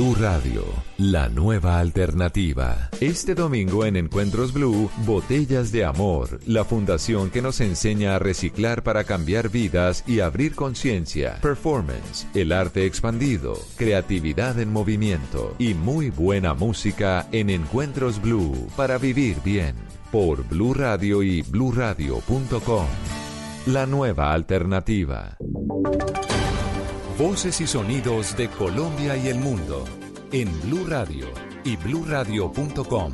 Blue Radio, la nueva alternativa. Este domingo en Encuentros Blue, Botellas de Amor, la fundación que nos enseña a reciclar para cambiar vidas y abrir conciencia. Performance, el arte expandido, creatividad en movimiento y muy buena música en Encuentros Blue para vivir bien. Por Blue Radio y bluradio.com. La nueva alternativa. Voces y sonidos de Colombia y el mundo en Blue Radio y bluradio.com,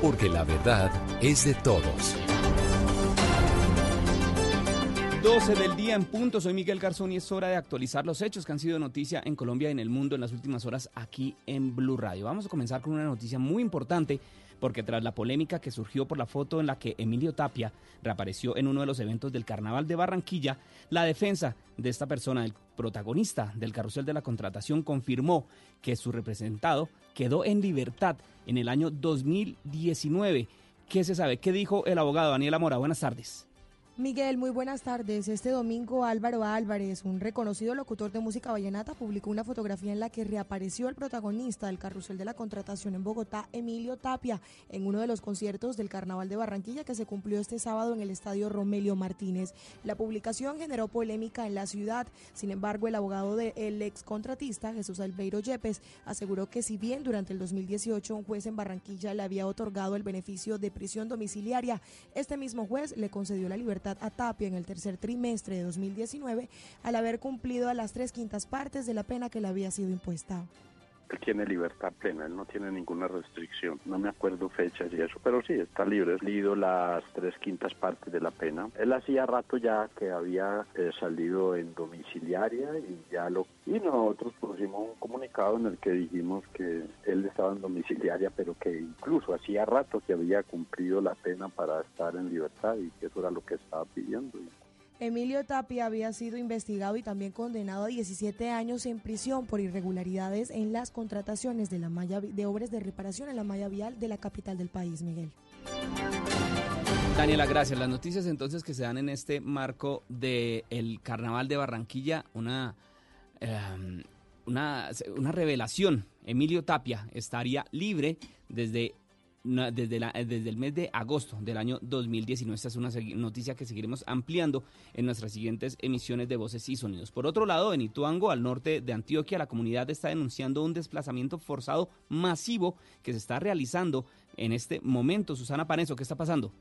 porque la verdad es de todos. 12 del día en punto, soy Miguel Garzón y es hora de actualizar los hechos que han sido noticia en Colombia y en el mundo en las últimas horas aquí en Blue Radio. Vamos a comenzar con una noticia muy importante porque tras la polémica que surgió por la foto en la que Emilio Tapia reapareció en uno de los eventos del Carnaval de Barranquilla, la defensa de esta persona, el protagonista del carrusel de la contratación, confirmó que su representado quedó en libertad en el año 2019. ¿Qué se sabe? ¿Qué dijo el abogado Daniela Mora? Buenas tardes. Miguel, muy buenas tardes. Este domingo Álvaro Álvarez, un reconocido locutor de música vallenata, publicó una fotografía en la que reapareció el protagonista del carrusel de la contratación en Bogotá, Emilio Tapia, en uno de los conciertos del Carnaval de Barranquilla que se cumplió este sábado en el estadio Romelio Martínez. La publicación generó polémica en la ciudad. Sin embargo, el abogado del ex contratista, Jesús Albeiro Yepes, aseguró que si bien durante el 2018 un juez en Barranquilla le había otorgado el beneficio de prisión domiciliaria, este mismo juez le concedió la libertad a Tapia en el tercer trimestre de 2019 al haber cumplido a las tres quintas partes de la pena que le había sido impuesta. Él tiene libertad plena, él no tiene ninguna restricción. No me acuerdo fechas y eso, pero sí, está libre. He leído las tres quintas partes de la pena. Él hacía rato ya que había eh, salido en domiciliaria y ya lo... Y nosotros pusimos un comunicado en el que dijimos que él estaba en domiciliaria, pero que incluso hacía rato que había cumplido la pena para estar en libertad y que eso era lo que estaba pidiendo. Emilio Tapia había sido investigado y también condenado a 17 años en prisión por irregularidades en las contrataciones de, la malla, de obras de reparación en la malla vial de la capital del país, Miguel. Daniela, gracias. Las noticias entonces que se dan en este marco del el Carnaval de Barranquilla, una, eh, una, una revelación. Emilio Tapia estaría libre desde desde, el mes de agosto del año 2019. Esta es una noticia que seguiremos ampliando en nuestras siguientes emisiones de Voces y Sonidos. Por otro lado, en Ituango, al norte de Antioquia, la comunidad está denunciando un desplazamiento forzado masivo que se está realizando en este momento. Susana Paneso, ¿qué está pasando?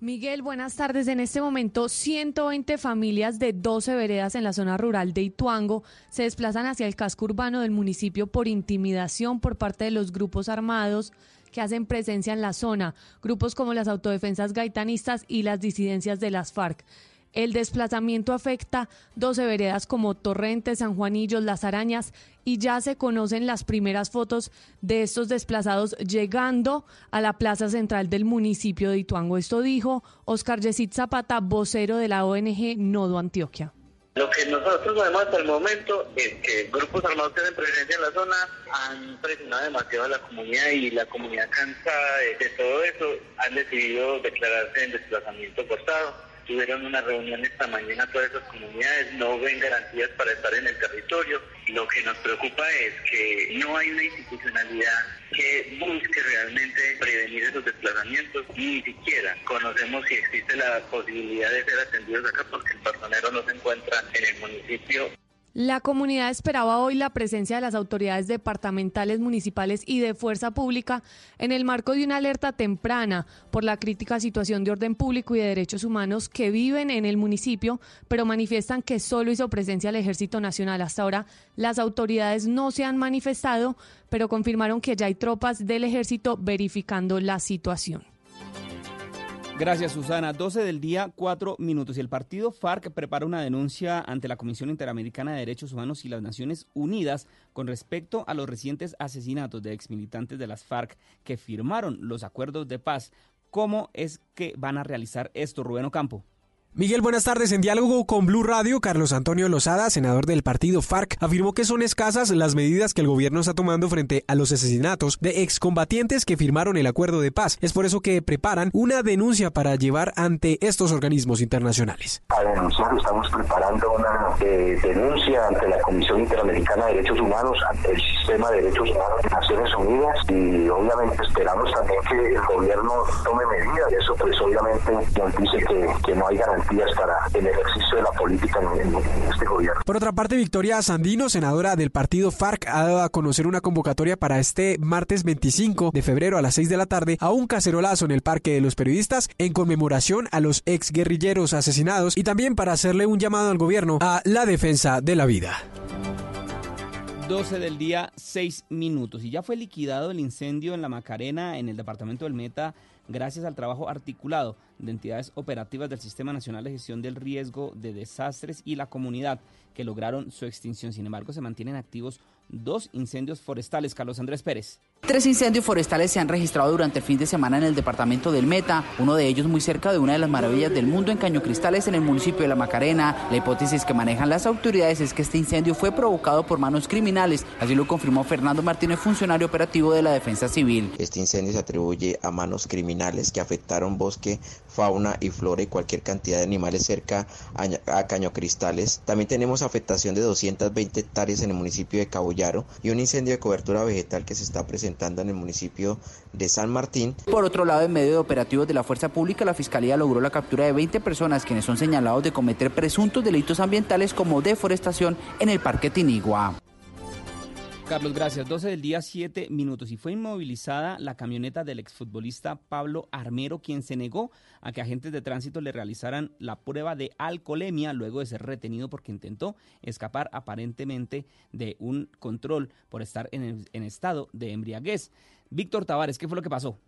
Miguel, buenas tardes. En este momento, 120 familias de 12 veredas en la zona rural de Ituango se desplazan hacia el casco urbano del municipio por intimidación por parte de los grupos armados que hacen presencia en la zona, grupos como las autodefensas gaitanistas y las disidencias de las FARC. El desplazamiento afecta 12 veredas como Torrentes, San Juanillo, Las Arañas y ya se conocen las primeras fotos de estos desplazados llegando a la plaza central del municipio de Ituango. Esto dijo Oscar Yesid Zapata, vocero de la ONG Nodo Antioquia. Lo que nosotros sabemos hasta el momento es que grupos armados que tienen presencia en la zona han presionado demasiado a la comunidad y la comunidad cansada de, todo eso han decidido declararse en desplazamiento forzado. Tuvieron una reunión esta mañana todas esas comunidades, no ven garantías para estar en el territorio. Lo que nos preocupa es que no hay una institucionalidad que busque realmente prevenir esos desplazamientos ni siquiera conocemos si existe la posibilidad de ser atendidos acá porque el personero no se encuentra en el municipio La comunidad esperaba hoy la presencia de las autoridades departamentales, municipales y de fuerza pública en el marco de una alerta temprana por la crítica situación de orden público y de derechos humanos que viven en el municipio, pero manifiestan que solo hizo presencia el Ejército Nacional. Hasta ahora las autoridades no se han manifestado, pero confirmaron que ya hay tropas del ejército verificando la situación. Gracias, Susana. 12 del día, 4 minutos. Y el partido FARC prepara una denuncia ante la Comisión Interamericana de Derechos Humanos y las Naciones Unidas con respecto a los recientes asesinatos de exmilitantes de las FARC que firmaron los acuerdos de paz. ¿Cómo es que van a realizar esto, Rubén Ocampo? Miguel, buenas tardes. En diálogo con Blue Radio, Carlos Antonio Lozada, senador del partido FARC, afirmó que son escasas las medidas que el gobierno está tomando frente a los asesinatos de excombatientes que firmaron el acuerdo de paz. Es por eso que preparan una denuncia para llevar ante estos organismos internacionales. A denunciar, estamos preparando una eh, denuncia ante la Comisión Interamericana de Derechos Humanos, ante el Sistema de Derechos Humanos de Naciones Unidas y obviamente esperamos también que el gobierno tome medidas. Eso pues obviamente nos dice que, que no hay garantía para el ejercicio de la política en, este gobierno. Por otra parte, Victoria Sandino, senadora del partido FARC, ha dado a conocer una convocatoria para este martes 25 de febrero a las 6 de la tarde a un cacerolazo en el Parque de los Periodistas en conmemoración a los ex guerrilleros asesinados y también para hacerle un llamado al gobierno a la defensa de la vida. 12 del día, 6 minutos. Y ya fue liquidado el incendio en la Macarena, en el departamento del Meta, gracias al trabajo articulado de entidades operativas del Sistema Nacional de Gestión del Riesgo de Desastres y la comunidad que lograron su extinción. Sin embargo, se mantienen activos dos incendios forestales. Carlos Andrés Pérez. Tres incendios forestales se han registrado durante el fin de semana en el departamento del Meta, uno de ellos muy cerca de una de las maravillas del mundo en Caño Cristales en el municipio de La Macarena. La hipótesis que manejan las autoridades es que este incendio fue provocado por manos criminales, así lo confirmó Fernando Martínez, funcionario operativo de la Defensa Civil. Este incendio se atribuye a manos criminales que afectaron bosque, fauna y flora y cualquier cantidad de animales cerca a Caño Cristales. También tenemos afectación de 220 hectáreas en el municipio de Cabo y un incendio de cobertura vegetal que se está presentando en el municipio de San Martín. Por otro lado, en medio de operativos de la Fuerza Pública, la Fiscalía logró la captura de 20 personas quienes son señalados de cometer presuntos delitos ambientales como deforestación en el Parque Tinigua. Carlos, gracias. 12 del día, 7 minutos. Y fue inmovilizada la camioneta del exfutbolista Pablo Armero, quien se negó a que agentes de tránsito le realizaran la prueba de alcoholemia luego de ser retenido porque intentó escapar aparentemente de un control por estar en, en estado de embriaguez. Víctor Tavares, ¿qué fue lo que pasó?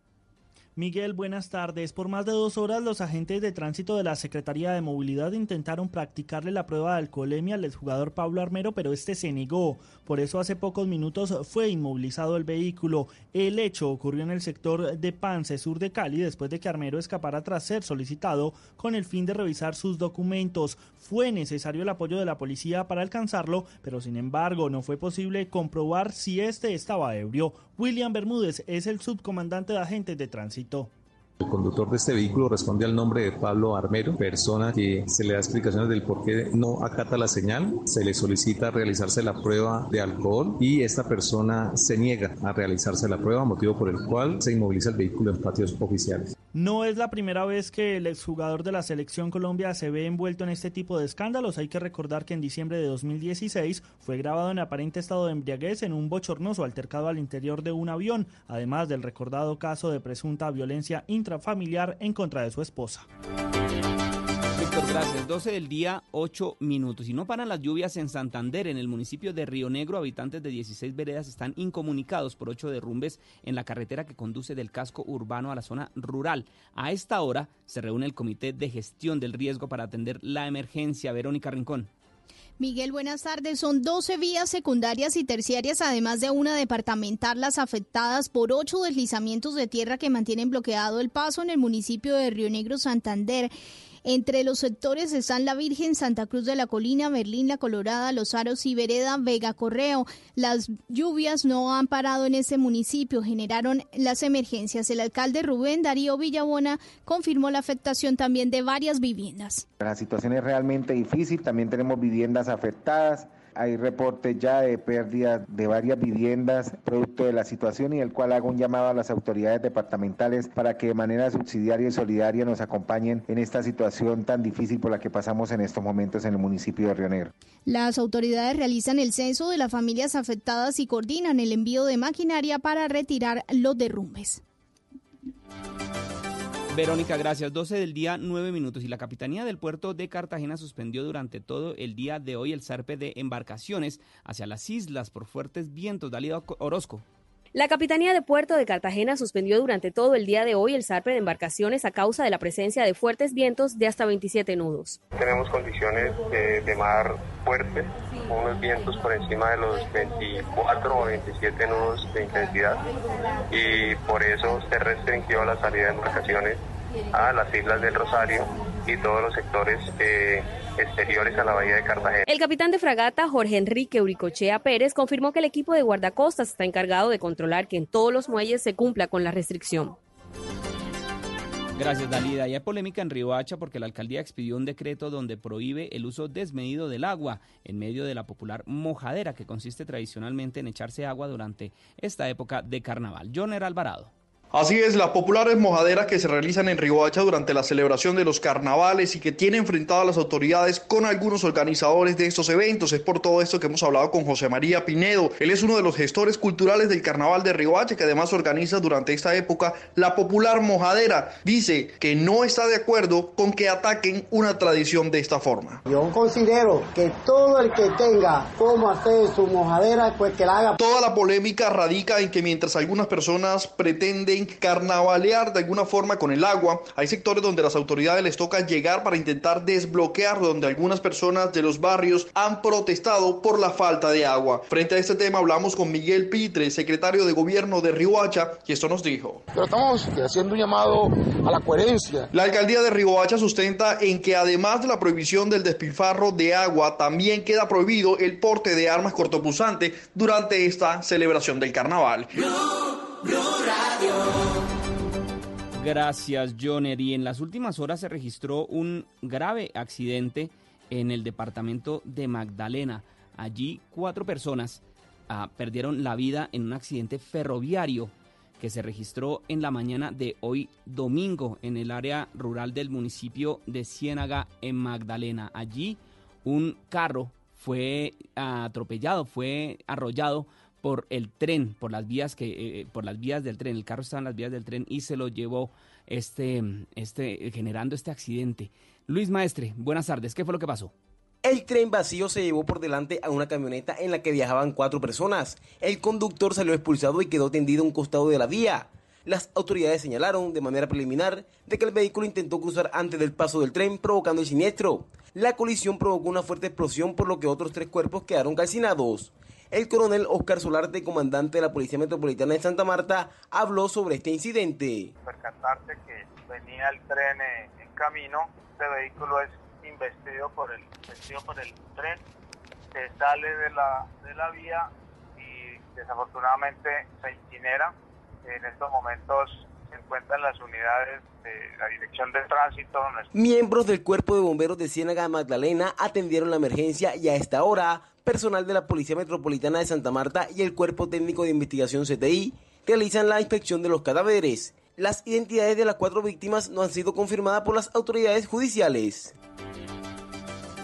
Miguel, buenas tardes. Por más de dos horas, los agentes de tránsito de la Secretaría de Movilidad intentaron practicarle la prueba de alcoholemia al exjugador Pablo Armero, pero este se negó. Por eso, hace pocos minutos fue inmovilizado el vehículo. El hecho ocurrió en el sector de Pance, sur de Cali, después de que Armero escapara tras ser solicitado con el fin de revisar sus documentos. Fue necesario el apoyo de la policía para alcanzarlo, pero sin embargo, no fue posible comprobar si este estaba ebrio. William Bermúdez es el subcomandante de agentes de tránsito. El conductor de este vehículo responde al nombre de Pablo Armero, persona que se le da explicaciones del por qué no acata la señal, se le solicita realizarse la prueba de alcohol y esta persona se niega a realizarse la prueba, motivo por el cual se inmoviliza el vehículo en patios oficiales. No es la primera vez que el exjugador de la selección Colombia se ve envuelto en este tipo de escándalos. Hay que recordar que en diciembre de 2016 fue grabado en aparente estado de embriaguez en un bochornoso altercado al interior de un avión, además del recordado caso de presunta violencia intrafamiliar en contra de su esposa. Gracias. 12 del día, 8 minutos. Y no paran las lluvias en Santander, en el municipio de Río Negro. Habitantes de 16 veredas están incomunicados por ocho derrumbes en la carretera que conduce del casco urbano a la zona rural. A esta hora se reúne el Comité de Gestión del Riesgo para atender la emergencia. Verónica Rincón. Miguel, buenas tardes. Son 12 vías secundarias y terciarias, además de una departamental, las afectadas por ocho deslizamientos de tierra que mantienen bloqueado el paso en el municipio de Río Negro, Santander. Entre los sectores están La Virgen, Santa Cruz de la Colina, Berlín, La Colorada, Los Aros y Vereda, Vega Correo. Las lluvias no han parado en ese municipio, generaron las emergencias. El alcalde Rubén Darío Villabona confirmó la afectación también de varias viviendas. La situación es realmente difícil, también tenemos viviendas afectadas hay reportes ya de pérdida de varias viviendas producto de la situación y el cual hago un llamado a las autoridades departamentales para que de manera subsidiaria y solidaria nos acompañen en esta situación tan difícil por la que pasamos en estos momentos en el municipio de Río Negro. Las autoridades realizan el censo de las familias afectadas y coordinan el envío de maquinaria para retirar los derrumbes. Verónica, gracias. 12 del día, 9 minutos. Y la Capitanía del Puerto de Cartagena suspendió durante todo el día de hoy el zarpe de embarcaciones hacia las islas por fuertes vientos. Dalida Orozco. La Capitanía de Puerto de Cartagena suspendió durante todo el día de hoy el zarpe de embarcaciones a causa de la presencia de fuertes vientos de hasta 27 nudos. Tenemos condiciones de, mar fuertes, unos vientos por encima de los 24 o 27 nudos de intensidad y por eso se restringió la salida de embarcaciones a las islas del Rosario y todos los sectores eh, exteriores a la bahía de Cartagena. El capitán de fragata Jorge Enrique Uricochea Pérez confirmó que el equipo de guardacostas está encargado de controlar que en todos los muelles se cumpla con la restricción. Gracias, Dalida. Y hay polémica en Riohacha porque la alcaldía expidió un decreto donde prohíbe el uso desmedido del agua en medio de la popular mojadera que consiste tradicionalmente en echarse agua durante esta época de carnaval. Joner Alvarado. Así es, las populares mojaderas que se realizan en Riohacha durante la celebración de los carnavales y que tienen enfrentado a las autoridades con algunos organizadores de estos eventos. Es por todo esto que hemos hablado con José María Pinedo. Él es uno de los gestores culturales del carnaval de Riohacha que además organiza durante esta época la popular mojadera. Dice que no está de acuerdo con que ataquen una tradición de esta forma. Yo considero que todo el que tenga cómo hacer su mojadera, pues que la haga. Toda la polémica radica en que mientras algunas personas pretenden carnavalear de alguna forma con el agua. Hay sectores donde las autoridades les toca llegar para intentar desbloquear, donde algunas personas de los barrios han protestado por la falta de agua. Frente a este tema hablamos con Miguel Pitre, secretario de gobierno de Riohacha, y esto nos dijo. Pero estamos haciendo un llamado a la coherencia. La alcaldía de Riohacha sustenta en que además de la prohibición del despilfarro de agua, también queda prohibido el porte de armas cortopunzantes durante esta celebración del carnaval. Gracias, Joner. Y en las últimas horas se registró un grave accidente en el departamento de Magdalena. Allí cuatro personas ah, perdieron la vida en un accidente ferroviario que se registró en la mañana de hoy domingo en el área rural del municipio de Ciénaga en Magdalena. Allí un carro fue atropellado, fue arrollado por el tren, por las vías que, eh, eh, por las vías del tren. El carro estaba en las vías del tren y se lo llevó este, este, generando este accidente. Luis Maestre, buenas tardes. ¿Qué fue lo que pasó? El tren vacío se llevó por delante a una camioneta en la que viajaban cuatro personas. El conductor salió expulsado y quedó tendido a un costado de la vía. Las autoridades señalaron de manera preliminar de que el vehículo intentó cruzar antes del paso del tren provocando el siniestro. La colisión provocó una fuerte explosión por lo que otros tres cuerpos quedaron calcinados. El coronel Oscar Solarte, comandante de la Policía Metropolitana de Santa Marta, habló sobre este incidente. Percatarse que venía el tren en, camino, este vehículo es investido por el, investido por el tren, se sale de la, de la vía y desafortunadamente se incinera. En estos momentos se encuentran las unidades de la Dirección de Tránsito. Miembros del Cuerpo de Bomberos de Ciénaga Magdalena atendieron la emergencia y a esta hora personal de la Policía Metropolitana de Santa Marta y el Cuerpo Técnico de Investigación CTI realizan la inspección de los cadáveres. Las identidades de las cuatro víctimas no han sido confirmadas por las autoridades judiciales.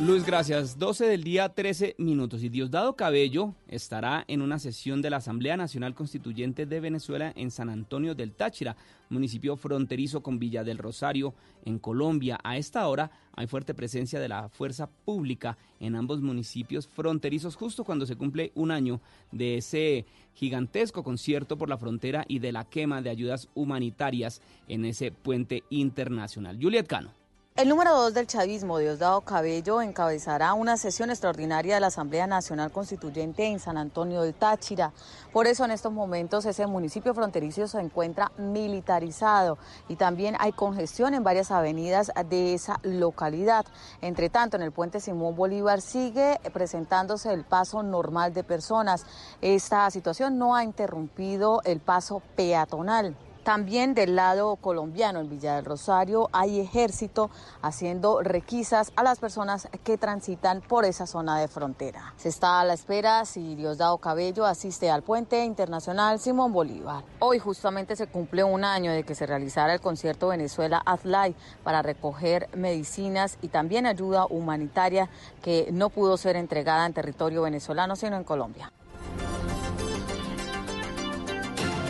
Luis, gracias. 12 del día, 13 minutos. Y Diosdado Cabello estará en una sesión de la Asamblea Nacional Constituyente de Venezuela en San Antonio del Táchira, municipio fronterizo con Villa del Rosario, en Colombia. A esta hora hay fuerte presencia de la fuerza pública en ambos municipios fronterizos, justo cuando se cumple un año de ese gigantesco concierto por la frontera y de la quema de ayudas humanitarias en ese puente internacional. Juliet Cano. El número dos del chavismo, Diosdado Cabello, encabezará una sesión extraordinaria de la Asamblea Nacional Constituyente en San Antonio del Táchira. Por eso en estos momentos ese municipio fronterizo se encuentra militarizado y también hay congestión en varias avenidas de esa localidad. Entre tanto, en el puente Simón Bolívar sigue presentándose el paso normal de personas. Esta situación no ha interrumpido el paso peatonal. También del lado colombiano, en Villa del Rosario, hay ejército haciendo requisas a las personas que transitan por esa zona de frontera. Se está a la espera si Diosdado Cabello asiste al puente internacional Simón Bolívar. Hoy justamente se cumple un año de que se realizara el concierto Venezuela Azlay para recoger medicinas y también ayuda humanitaria que no pudo ser entregada en territorio venezolano, sino en Colombia.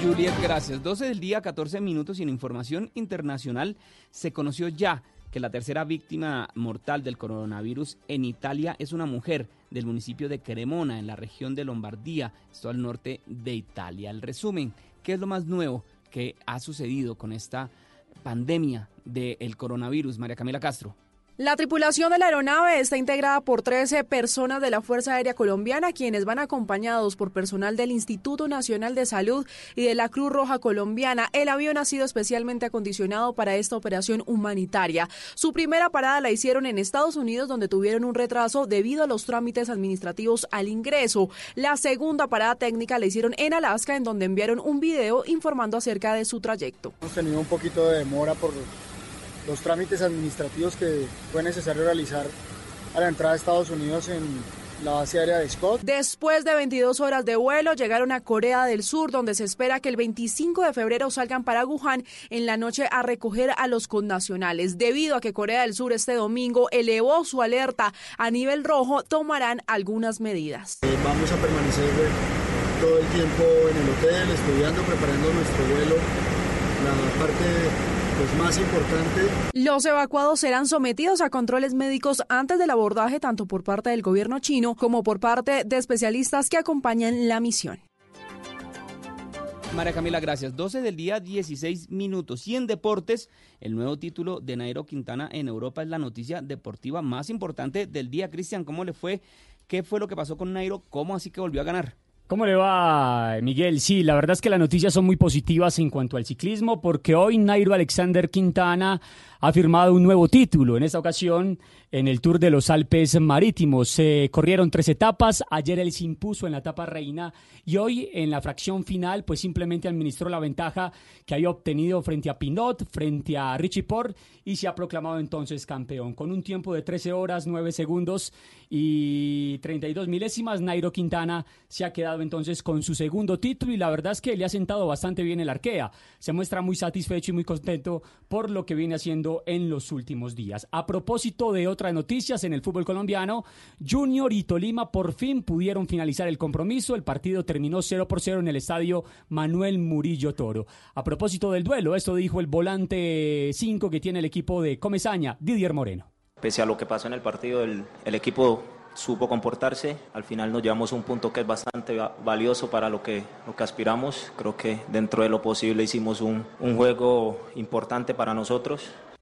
Juliet, gracias. 12 del día, 14 minutos y en información internacional se conoció ya que la tercera víctima mortal del coronavirus en Italia es una mujer del municipio de Cremona, en la región de Lombardía, esto al norte de Italia. El resumen, ¿qué es lo más nuevo que ha sucedido con esta pandemia del coronavirus? María Camila Castro. La tripulación de la aeronave está integrada por 13 personas de la Fuerza Aérea Colombiana, quienes van acompañados por personal del Instituto Nacional de Salud y de la Cruz Roja Colombiana. El avión ha sido especialmente acondicionado para esta operación humanitaria. Su primera parada la hicieron en Estados Unidos, donde tuvieron un retraso debido a los trámites administrativos al ingreso. La segunda parada técnica la hicieron en Alaska, en donde enviaron un video informando acerca de su trayecto. Hemos tenido un poquito de demora por los trámites administrativos que fue necesario realizar a la entrada de Estados Unidos en la base aérea de Scott. Después de 22 horas de vuelo, llegaron a Corea del Sur, donde se espera que el 25 de febrero salgan para Wuhan en la noche a recoger a los connacionales. Debido a que Corea del Sur este domingo elevó su alerta a nivel rojo, tomarán algunas medidas. Eh, vamos a permanecer todo el tiempo en el hotel, estudiando, preparando nuestro vuelo. La parte pues, más importante. Los evacuados serán sometidos a controles médicos antes del abordaje tanto por parte del gobierno chino como por parte de especialistas que acompañan la misión. María Camila, gracias. 12 del día, 16 minutos. Y en deportes, el nuevo título de Nairo Quintana en Europa es la noticia deportiva más importante del día. Cristian, ¿cómo le fue? ¿Qué fue lo que pasó con Nairo? ¿Cómo así que volvió a ganar? ¿Cómo le va, Miguel? Sí, la verdad es que las noticias son muy positivas en cuanto al ciclismo, porque hoy Nairo Alexander Quintana ha firmado un nuevo título. En esta ocasión, en el Tour de los Alpes Marítimos. Se corrieron tres etapas. Ayer él se impuso en la etapa reina y hoy en la fracción final, pues simplemente administró la ventaja que había obtenido frente a Pinot, frente a Richie Port y se ha proclamado entonces campeón. Con un tiempo de 13 horas, 9 segundos y 32 milésimas, Nairo Quintana se ha quedado entonces con su segundo título y la verdad es que le ha sentado bastante bien el arquea. Se muestra muy satisfecho y muy contento por lo que viene haciendo en los últimos días. A propósito de otras noticias en el fútbol colombiano, Junior y Tolima por fin pudieron finalizar el compromiso. El partido terminó 0 por 0 en el estadio Manuel Murillo Toro. A propósito del duelo, esto dijo el volante 5 que tiene el equipo de Comesaña, Didier Moreno. Pese a lo que pasó en el partido, el, equipo supo comportarse. Al final nos llevamos un punto que es bastante valioso para lo que, lo que aspiramos. Creo que dentro de lo posible hicimos un juego importante para nosotros.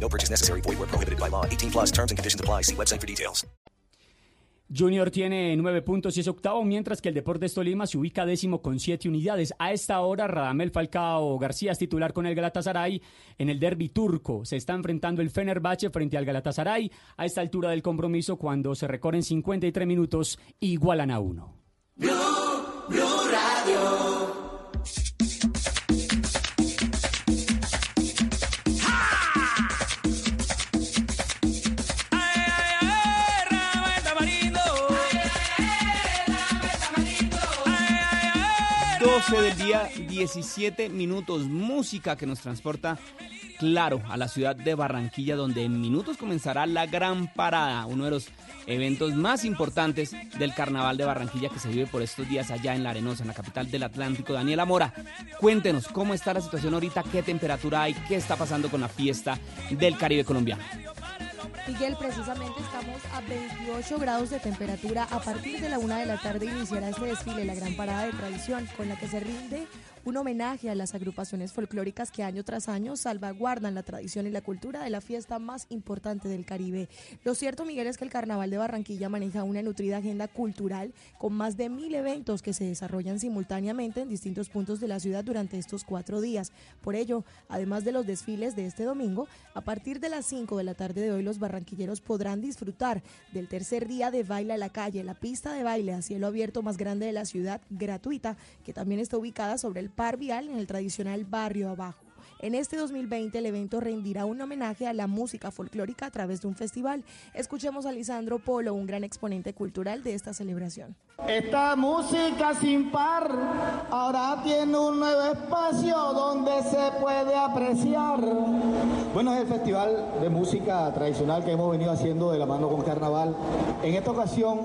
No purchase necessary. Void where prohibited by law. 18 plus terms and conditions apply. See website for details. Junior tiene nueve puntos y es octavo, mientras que el Deportes Tolima se ubica décimo con siete unidades. A esta hora, Radamel Falcao García es titular con el Galatasaray en el derby turco. Se está enfrentando el Fenerbahce frente al Galatasaray. A esta altura del compromiso, cuando se recorren 53 minutos, igualan a uno. Blue, Blue Radio. Del día, 17 minutos. Música que nos transporta, claro, a la ciudad de Barranquilla, donde en minutos comenzará la gran parada, uno de los eventos más importantes del Carnaval de Barranquilla que se vive por estos días allá en La Arenosa, en la capital del Atlántico. Daniela Mora, cuéntenos cómo está la situación ahorita, qué temperatura hay, qué está pasando con la fiesta del Caribe colombiano. Miguel, precisamente estamos a 28 grados de temperatura. A partir de la una de la tarde iniciará este desfile, la gran parada de tradición, con la que se rinde un homenaje a las agrupaciones folclóricas que año tras año salvaguardan la tradición y la cultura de la fiesta más importante del Caribe. Lo cierto, Miguel, es que el Carnaval de Barranquilla maneja una nutrida agenda cultural con más de mil eventos que se desarrollan simultáneamente en distintos puntos de la ciudad durante estos cuatro días. Por ello, además de los desfiles de este domingo, a partir de las 5 de la tarde de hoy los barranquilleros podrán disfrutar del tercer día de Baila a la Calle, la pista de baile a cielo abierto más grande de la ciudad, gratuita, que también está ubicada sobre el Par Vial en el tradicional barrio abajo. En este 2020 el evento rendirá un homenaje a la música folclórica a través de un festival. Escuchemos a Lisandro Polo, un gran exponente cultural de esta celebración. Esta música sin par ahora tiene un nuevo espacio donde se puede apreciar. Bueno, es el festival de música tradicional que hemos venido haciendo de la mano con Carnaval. En esta ocasión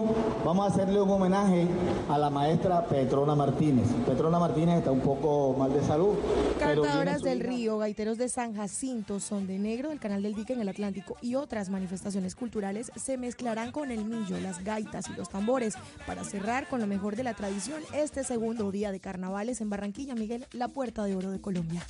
vamos a hacerle un homenaje a la maestra Petrona Martínez. Petrona Martínez está un poco mal de salud. Pero Cantadoras del Río, Gaiteros de San Jacinto, Son de Negro del Canal del Dique en el Atlántico y otras manifestaciones culturales se mezclarán con el millo, las gaitas y los tambores para cerrar con lo mejor de la tradición este segundo día de carnavales en Barranquilla, Miguel, la puerta de oro de Colombia.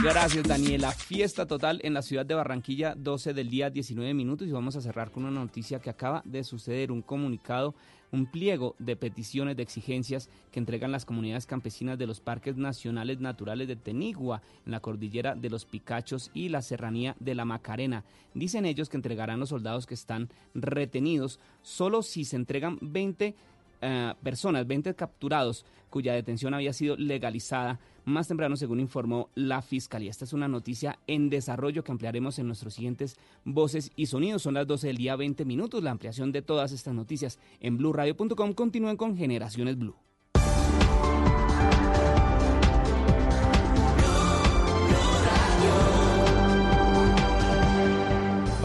Gracias, Daniela. Fiesta total en la ciudad de Barranquilla, 12 del día, 19 minutos. Y vamos a cerrar con una noticia que acaba de suceder: un comunicado, un pliego de peticiones, de exigencias que entregan las comunidades campesinas de los parques nacionales naturales de Tenigua, en la cordillera de los Picachos y la serranía de la Macarena. Dicen ellos que entregarán los soldados que están retenidos solo si se entregan 20 eh, personas, 20 capturados cuya detención había sido legalizada más temprano, según informó la Fiscalía. Esta es una noticia en desarrollo que ampliaremos en nuestros siguientes voces y sonidos. Son las 12 del día 20 minutos. La ampliación de todas estas noticias en blueradio.com. Continúen con Generaciones Blue.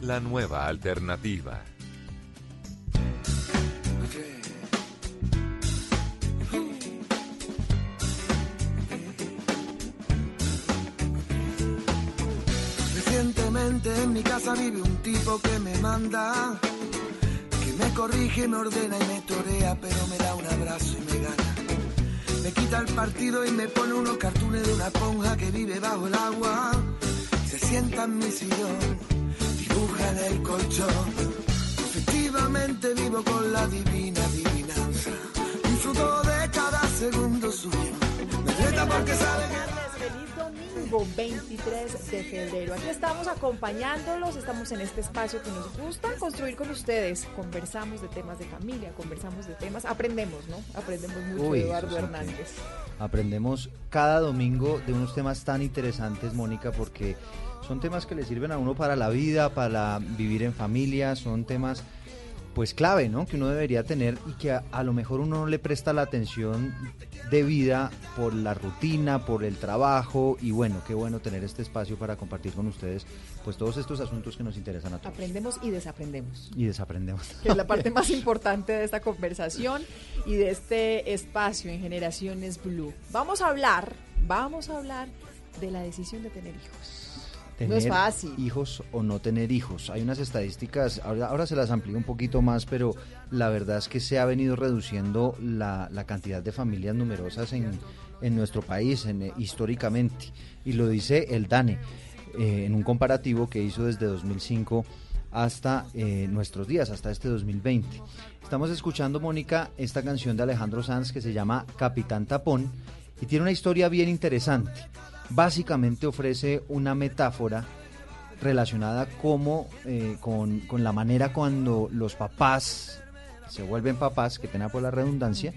la nueva alternativa. Recientemente en mi casa vive un tipo que me manda, que me corrige, me ordena y me torea, pero me da un abrazo y me gana. Me quita el partido y me pone unos cartones de una esponja que vive bajo el agua. Se sienta en mi sillón dibuja en el colchón. Efectivamente vivo con la divina adivinanza. Disfruto de cada segundo suyo. Me reta porque que... Feliz domingo 23 de febrero. Aquí estamos acompañándolos, estamos en este espacio que nos gusta construir con ustedes. Conversamos de temas de familia, conversamos de temas, aprendemos, ¿no? Aprendemos mucho, Uy, Eduardo Hernández. Aprendemos cada domingo de unos temas tan interesantes, Mónica, porque son temas que le sirven a uno para la vida, para vivir en familia, son temas pues clave, ¿no? Que uno debería tener y que a, a lo mejor uno no le presta la atención debida por la rutina, por el trabajo y bueno, qué bueno tener este espacio para compartir con ustedes pues todos estos asuntos que nos interesan a todos Aprendemos y desaprendemos. y desaprendemos. que es la parte más importante de esta conversación y de este espacio en Generaciones Blue. Vamos a hablar, vamos a hablar de la decisión de tener hijos. Tener no es fácil. hijos o no tener hijos. Hay unas estadísticas, ahora, ahora se las amplío un poquito más, pero la verdad es que se ha venido reduciendo la, la cantidad de familias numerosas en, en nuestro país en, eh, históricamente. Y lo dice el DANE eh, en un comparativo que hizo desde 2005 hasta eh, nuestros días, hasta este 2020. Estamos escuchando, Mónica, esta canción de Alejandro Sanz que se llama Capitán Tapón y tiene una historia bien interesante. Básicamente ofrece una metáfora relacionada como, eh, con, con la manera cuando los papás se vuelven papás, que pena por la redundancia,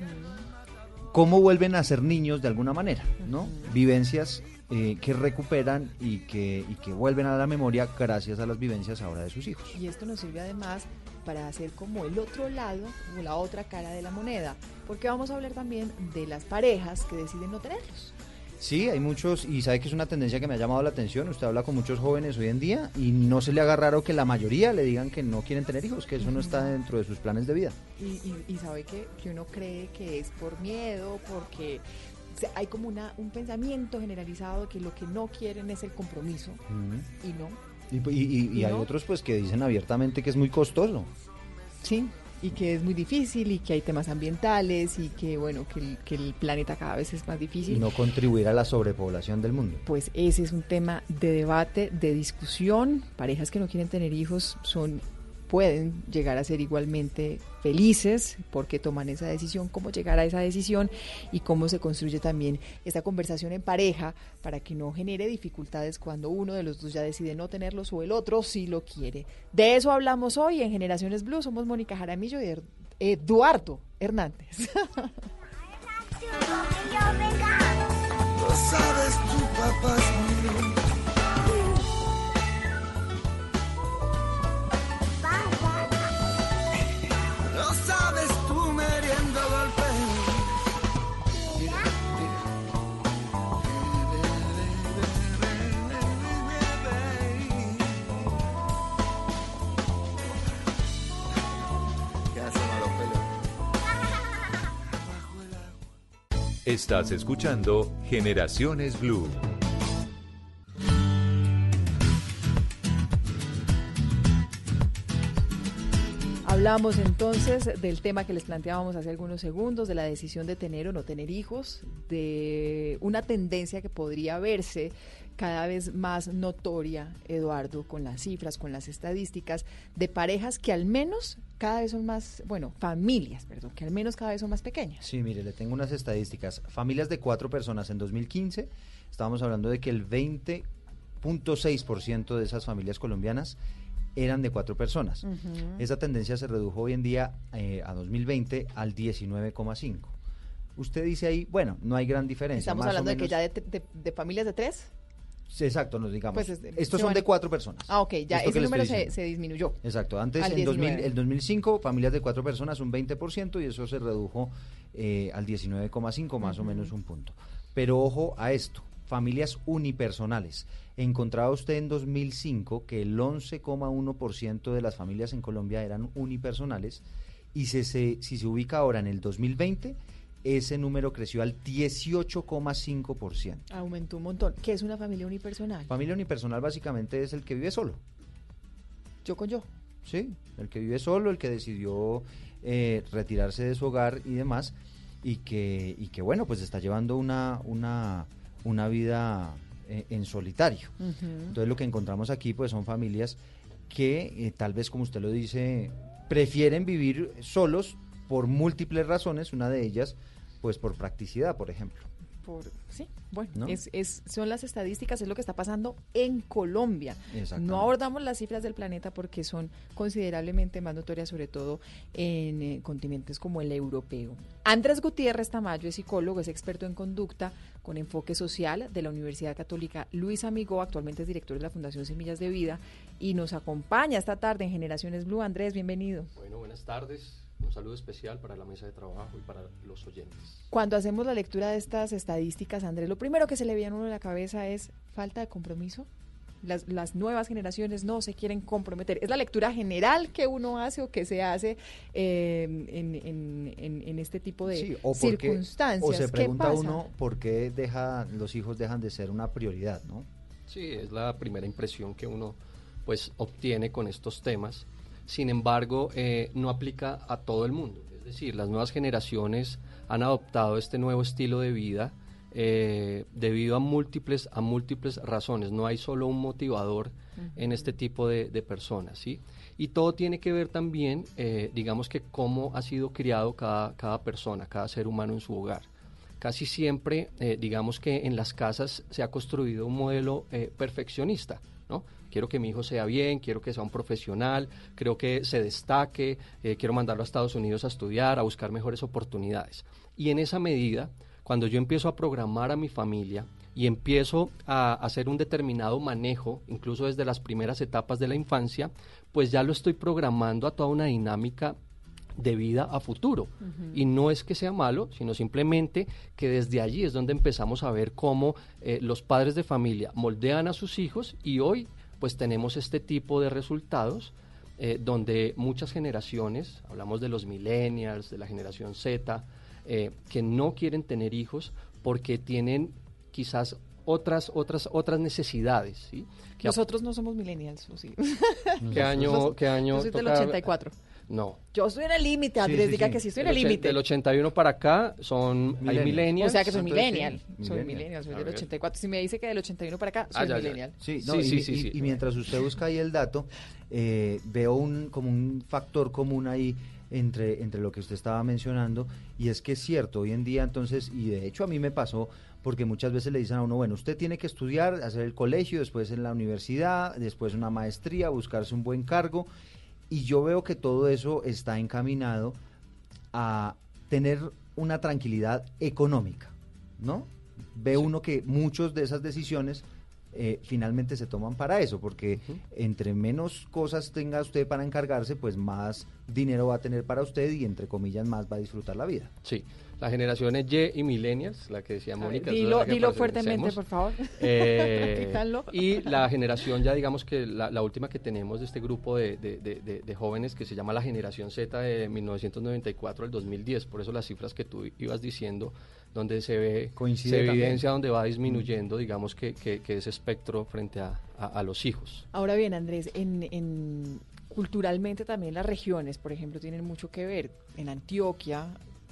cómo vuelven a ser niños de alguna manera, ¿no? Vivencias eh, que recuperan y que, y que vuelven a la memoria gracias a las vivencias ahora de sus hijos. Y esto nos sirve además para hacer como el otro lado, como la otra cara de la moneda, porque vamos a hablar también de las parejas que deciden no tenerlos. Sí, hay muchos, y sabe que es una tendencia que me ha llamado la atención. Usted habla con muchos jóvenes hoy en día y no se le haga raro que la mayoría le digan que no quieren tener hijos, que eso no está dentro de sus planes de vida. Y, y- y sabe que, que uno cree que es por miedo, porque hay como una, un pensamiento generalizado de que lo que no quieren es el compromiso y no. Y, y- y- y ¿Y hay otros pues que dicen abiertamente que es muy costoso. Sí, y que es muy difícil y que hay temas ambientales y que bueno, que el, que el planeta cada vez es más difícil. Y no contribuir a la sobrepoblación del mundo. Pues ese es un tema de debate, de discusión. Parejas que no quieren tener hijos son pueden llegar a ser igualmente felices porque toman esa decisión, cómo llegar a esa decisión y cómo se construye también esta conversación en pareja para que no genere dificultades cuando uno de los dos ya decide no tenerlos o el otro sí lo quiere. De eso hablamos hoy en Generaciones Blue. Somos Mónica Jaramillo y Eduardo Hernández. Estás escuchando Generaciones Blue. Hablamos entonces del tema que les planteábamos hace algunos segundos, de la decisión de tener o no tener hijos, de una tendencia que podría verse cada vez más notoria, Eduardo, con las cifras, con las estadísticas, de parejas que al menos cada vez son más, bueno, familias, perdón, que al menos cada vez son más pequeñas. Sí, mire, le tengo unas estadísticas. Familias de cuatro personas en 2015, estábamos hablando de que el 20.6% de esas familias colombianas eran de cuatro personas. Esa tendencia se redujo hoy en día eh, a 2020 al 19,5. Usted dice ahí, bueno, no hay gran diferencia. Estamos más hablando de que ya de, de- de familias de tres. Exacto, nos digamos. Pues es- Estos son van- de cuatro personas. Ah, ok, ya ese número se, disminuyó. Exacto, antes en 2000, 19. el 2005 familias de cuatro personas un 20% y eso se redujo eh, al 19,5 más o menos un punto. Pero ojo a esto, familias unipersonales. Encontraba usted en 2005 que el 11,1% de las familias en Colombia eran unipersonales y se, se- si se ubica ahora en el 2020 ese número creció al 18,5%. Aumentó un montón. ¿Qué es una familia unipersonal? Familia unipersonal básicamente es el que vive solo. Yo con yo. Sí, el que vive solo, el que decidió eh, retirarse de su hogar y demás, y que, y que bueno, pues está llevando una, una, una vida eh, en solitario. Entonces lo que encontramos aquí pues son familias que eh, tal vez como usted lo dice, prefieren vivir solos por múltiples razones, una de ellas pues por practicidad, por ejemplo. Por, sí, bueno, ¿No? es, es, son las estadísticas, es lo que está pasando en Colombia. No abordamos las cifras del planeta porque son considerablemente más notorias, sobre todo en eh, continentes como el europeo. Andrés Gutiérrez Tamayo es psicólogo, es experto en conducta con enfoque social de la Universidad Católica Luis Amigo, actualmente es director de la Fundación Semillas de Vida y nos acompaña esta tarde en Generaciones Blue. Andrés, bienvenido. Bueno, buenas tardes. Un saludo especial para la mesa de trabajo y para los oyentes. Cuando hacemos la lectura de estas estadísticas, Andrés, lo primero que se le viene a uno de la cabeza es falta de compromiso. Las, las nuevas generaciones no se quieren comprometer. Es la lectura general que uno hace o que se hace eh, en, en- en- en este tipo de Sí, o por qué- circunstancias. o se ¿Qué pregunta uno por qué deja, los hijos dejan de ser una prioridad, ¿no? Sí, es la primera impresión que uno pues obtiene con estos temas. Sin embargo, eh, no aplica a todo el mundo. Es decir, las nuevas generaciones han adoptado este nuevo estilo de vida eh, debido a múltiples, a múltiples razones. No hay solo un motivador en este tipo de, de personas, ¿sí? Y todo tiene que ver también, eh, digamos que cómo ha sido criado cada, cada persona, cada ser humano en su hogar. Casi siempre, eh, digamos que en las casas se ha construido un modelo eh, perfeccionista, ¿no? Quiero que mi hijo sea bien, quiero que sea un profesional, creo que se destaque, eh, quiero mandarlo a Estados Unidos a estudiar, a buscar mejores oportunidades. Y en esa medida, cuando yo empiezo a programar a mi familia y empiezo a hacer un determinado manejo, incluso desde las primeras etapas de la infancia, pues ya lo estoy programando a toda una dinámica de vida a futuro. Y no es que sea malo, sino simplemente que desde allí es donde empezamos a ver cómo eh, los padres de familia moldean a sus hijos y hoy pues tenemos este tipo de resultados eh, donde muchas generaciones, hablamos de los millennials, de la generación Z, eh, que no quieren tener hijos porque tienen quizás otras otras otras necesidades, ¿sí? Que Nosotros no somos millennials, ¿o sí? ¿Qué año, qué año Yo soy del toca- 84. No. Yo estoy en el límite, Andrés, sí, diga sí. que sí estoy en Del el límite. Del 81 para acá son hay Millennials. millennials. O sea que soy millennial. Soy millennial, soy del ver. 84. Si me dice que del 81 para acá, Ah, soy ya, ya. millennial. Sí, no, Sí, y, sí, sí, y- sí. y mientras usted busca ahí el dato, eh, veo un como un factor común ahí entre, entre lo que usted estaba mencionando, y es que es cierto, hoy en día entonces, y de hecho a mí me pasó, porque muchas veces le dicen a uno, bueno, usted tiene que estudiar, hacer el colegio, después en la universidad, después una maestría, buscarse un buen cargo, y yo veo que todo eso está encaminado a tener una tranquilidad económica, ¿no? Ve uno que muchas de esas decisiones eh, finalmente se toman para eso, porque entre menos cosas tenga usted para encargarse, pues más dinero va a tener para usted y entre comillas más va a disfrutar la vida. Sí, las generaciones Y y millennials, la que decía Mónica. dilo- fuertemente, por favor. Eh, y la generación ya digamos que la, la última que tenemos de este grupo de, de- de- de- de jóvenes que se llama la generación Z de 1994 al 2010, por eso las cifras que tú ibas diciendo, donde se ve, Coincide se también. evidencia donde va disminuyendo, digamos que, que- que ese espectro frente a, a- a los hijos. Ahora bien, Andrés, en, en- culturalmente también las regiones, por ejemplo, tienen mucho que ver. En Antioquia,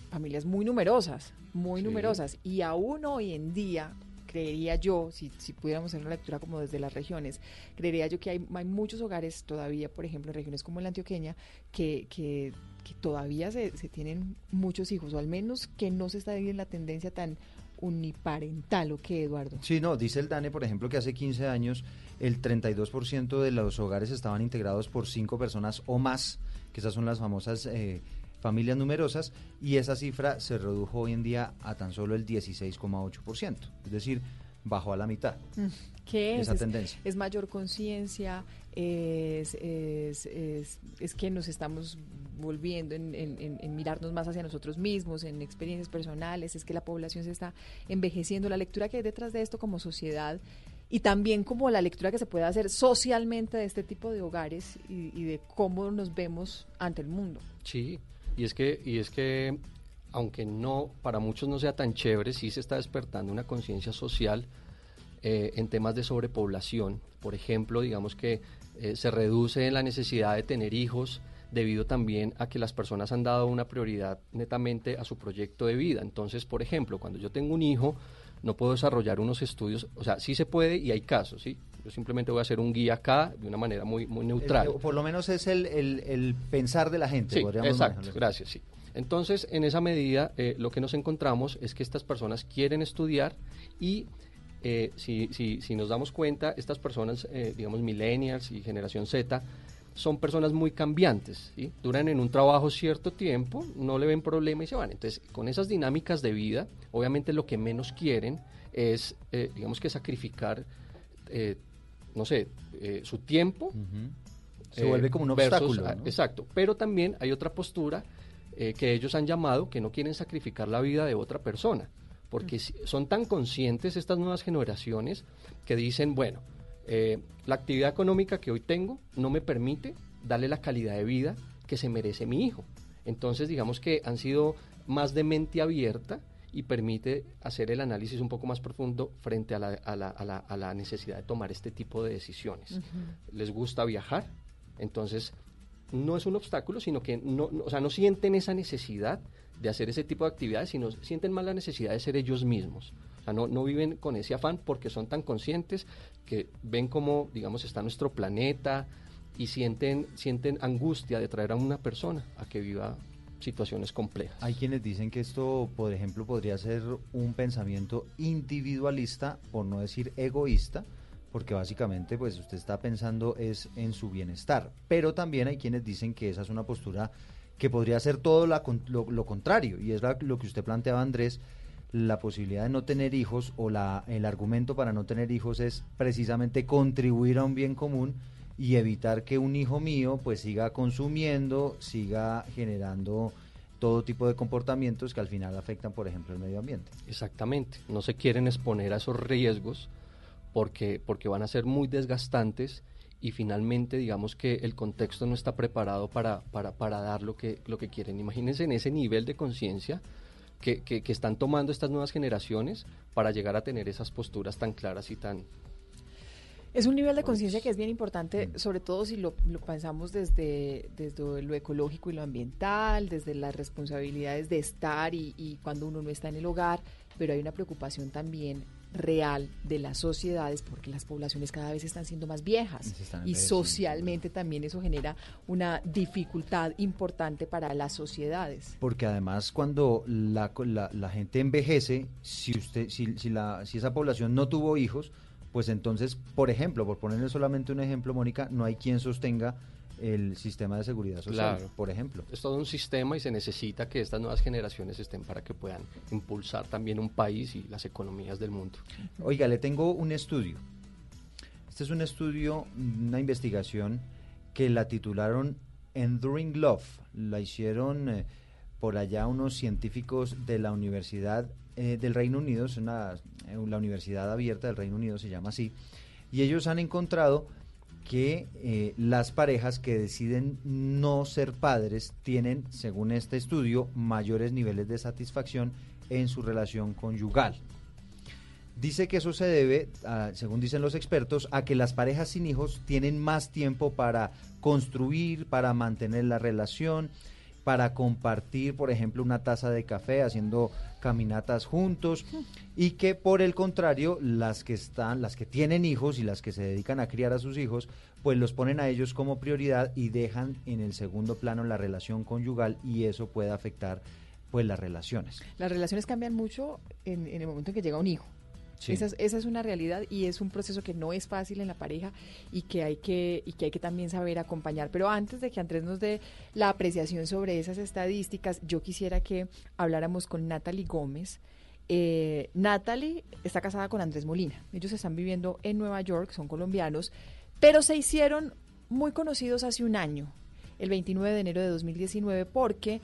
familias muy numerosas, muy Sí. numerosas, y aún hoy en día, creería yo, si, si pudiéramos hacer una lectura como desde las regiones, creería yo que hay, hay muchos hogares todavía, por ejemplo, en regiones como la antioqueña, que, que, que todavía se, se tienen muchos hijos, o al menos que no se está viendo la tendencia tan uniparental, ¿o qué, Eduardo? Sí, no, dice el DANE, por ejemplo, que hace 15 años el 32% de los hogares estaban integrados por cinco personas o más, que esas son las famosas eh, familias numerosas, y esa cifra se redujo hoy en día a tan solo el 16,8%, es decir, bajó a la mitad. Mm, ¿Qué es? Esa Es- tendencia. Es, mayor conciencia, es, es, es, es que nos estamos volviendo en, en- en- en mirarnos más hacia nosotros mismos, en experiencias personales, es que la población se está envejeciendo. La lectura que hay detrás de esto como sociedad y también como la lectura que se puede hacer socialmente de este tipo de hogares y, y de cómo nos vemos ante el mundo. Sí, y es que, y es que aunque no, para muchos no sea tan chévere, sí se está despertando una conciencia social eh, en temas de sobrepoblación. Por ejemplo, digamos que eh, se reduce la necesidad de tener hijos debido también a que las personas han dado una prioridad netamente a su proyecto de vida. Entonces, por ejemplo, cuando yo tengo un hijo, no puedo desarrollar unos estudios, o sea, sí se puede y hay casos, ¿sí? Yo simplemente voy a hacer un guía acá de una manera muy, muy neutral. Eh, por lo menos es el, el- el pensar de la gente. Sí, podríamos exacto, manejarlo gracias, sí. Entonces, en esa medida, eh, lo que nos encontramos es que estas personas quieren estudiar y eh, si, si, si nos damos cuenta, estas personas, eh, digamos, millennials y generación Z, son personas muy cambiantes, ¿sí? duran en un trabajo cierto tiempo, no le ven problema y se van. Entonces, con esas dinámicas de vida, obviamente lo que menos quieren es, eh, digamos que sacrificar, eh, no sé, eh, su tiempo. Se vuelve como un versus- obstáculo, ah, ¿no? Exacto, pero también hay otra postura que ellos han llamado que no quieren sacrificar la vida de otra persona, porque son tan conscientes estas nuevas generaciones que dicen, bueno, eh, la actividad económica que hoy tengo no me permite darle la calidad de vida que se merece mi hijo. Entonces, digamos que han sido más de mente abierta y permite hacer el análisis un poco más profundo frente a la, a la- a la- a la necesidad de tomar este tipo de decisiones. Les gusta viajar, entonces no es un obstáculo, sino que no, o sea, no sienten esa necesidad de hacer ese tipo de actividades, sino sienten más la necesidad de ser ellos mismos. O sea, no, no viven con ese afán porque son tan conscientes que ven cómo, digamos, está nuestro planeta y sienten, sienten angustia de traer a una persona a que viva situaciones complejas. Hay quienes dicen que esto, por ejemplo, podría ser un pensamiento individualista, por no decir egoísta, porque básicamente pues usted está pensando es en su bienestar. Pero también hay quienes dicen que esa es una postura que podría ser todo la lo, lo contrario, y es la- lo que usted planteaba, Andrés, la posibilidad de no tener hijos o la, el argumento para no tener hijos es precisamente contribuir a un bien común y evitar que un hijo mío pues siga consumiendo, siga generando todo tipo de comportamientos que al final afectan, por ejemplo, el medio ambiente. Exactamente, no se quieren exponer a esos riesgos porque, porque van a ser muy desgastantes y finalmente digamos que el contexto no está preparado para, para, para dar lo que, lo que quieren. Imagínense en ese nivel de conciencia que, que, que están tomando estas nuevas generaciones para llegar a tener esas posturas tan claras y tan, es un nivel de conciencia que es bien importante, sobre todo si lo, lo, pensamos desde, desde lo ecológico y lo ambiental, desde las responsabilidades de estar y, y, cuando uno no está en el hogar, pero hay una preocupación también real de las sociedades porque las poblaciones cada vez están siendo más viejas y socialmente también eso genera una dificultad importante para las sociedades. Porque además cuando la, la, la gente envejece, si, usted, si, si, la, si esa población no tuvo hijos, pues entonces, por ejemplo, por ponerle solamente un ejemplo, Mónica, no hay quien sostenga el sistema de seguridad social, claro. por ejemplo. Es todo un sistema y se necesita que estas nuevas generaciones estén para que puedan impulsar también un país y las economías del mundo. Oiga, le tengo un estudio. Este es un estudio, una investigación que la titularon Enduring Love. La hicieron eh, por allá unos científicos de la Universidad eh, del Reino Unido, es una, eh, la Universidad Abierta del Reino Unido se llama así, y ellos han encontrado que eh, las parejas que deciden no ser padres tienen, según este estudio, mayores niveles de satisfacción en su relación conyugal. Dice que eso se debe, según dicen los expertos, a que las parejas sin hijos tienen más tiempo para construir, para mantener la relación, para compartir, por ejemplo, una taza de café haciendo caminatas juntos y que por el contrario, las que están, las que tienen hijos y las que se dedican a criar a sus hijos, pues los ponen a ellos como prioridad y dejan en el segundo plano la relación conyugal y eso puede afectar pues las relaciones. Las relaciones cambian mucho en, en el momento en que llega un hijo. Sí. Esa, es, esa, es, una realidad y es un proceso que no es fácil en la pareja y que hay que y que hay que también saber acompañar. Pero antes de que Andrés nos dé la apreciación sobre esas estadísticas, yo quisiera que habláramos con Natalie Gómez. Eh, Natalie está casada con Andrés Molina. Ellos están viviendo en Nueva York, son colombianos, pero se hicieron muy conocidos hace un año, el 29 de enero de 2019, porque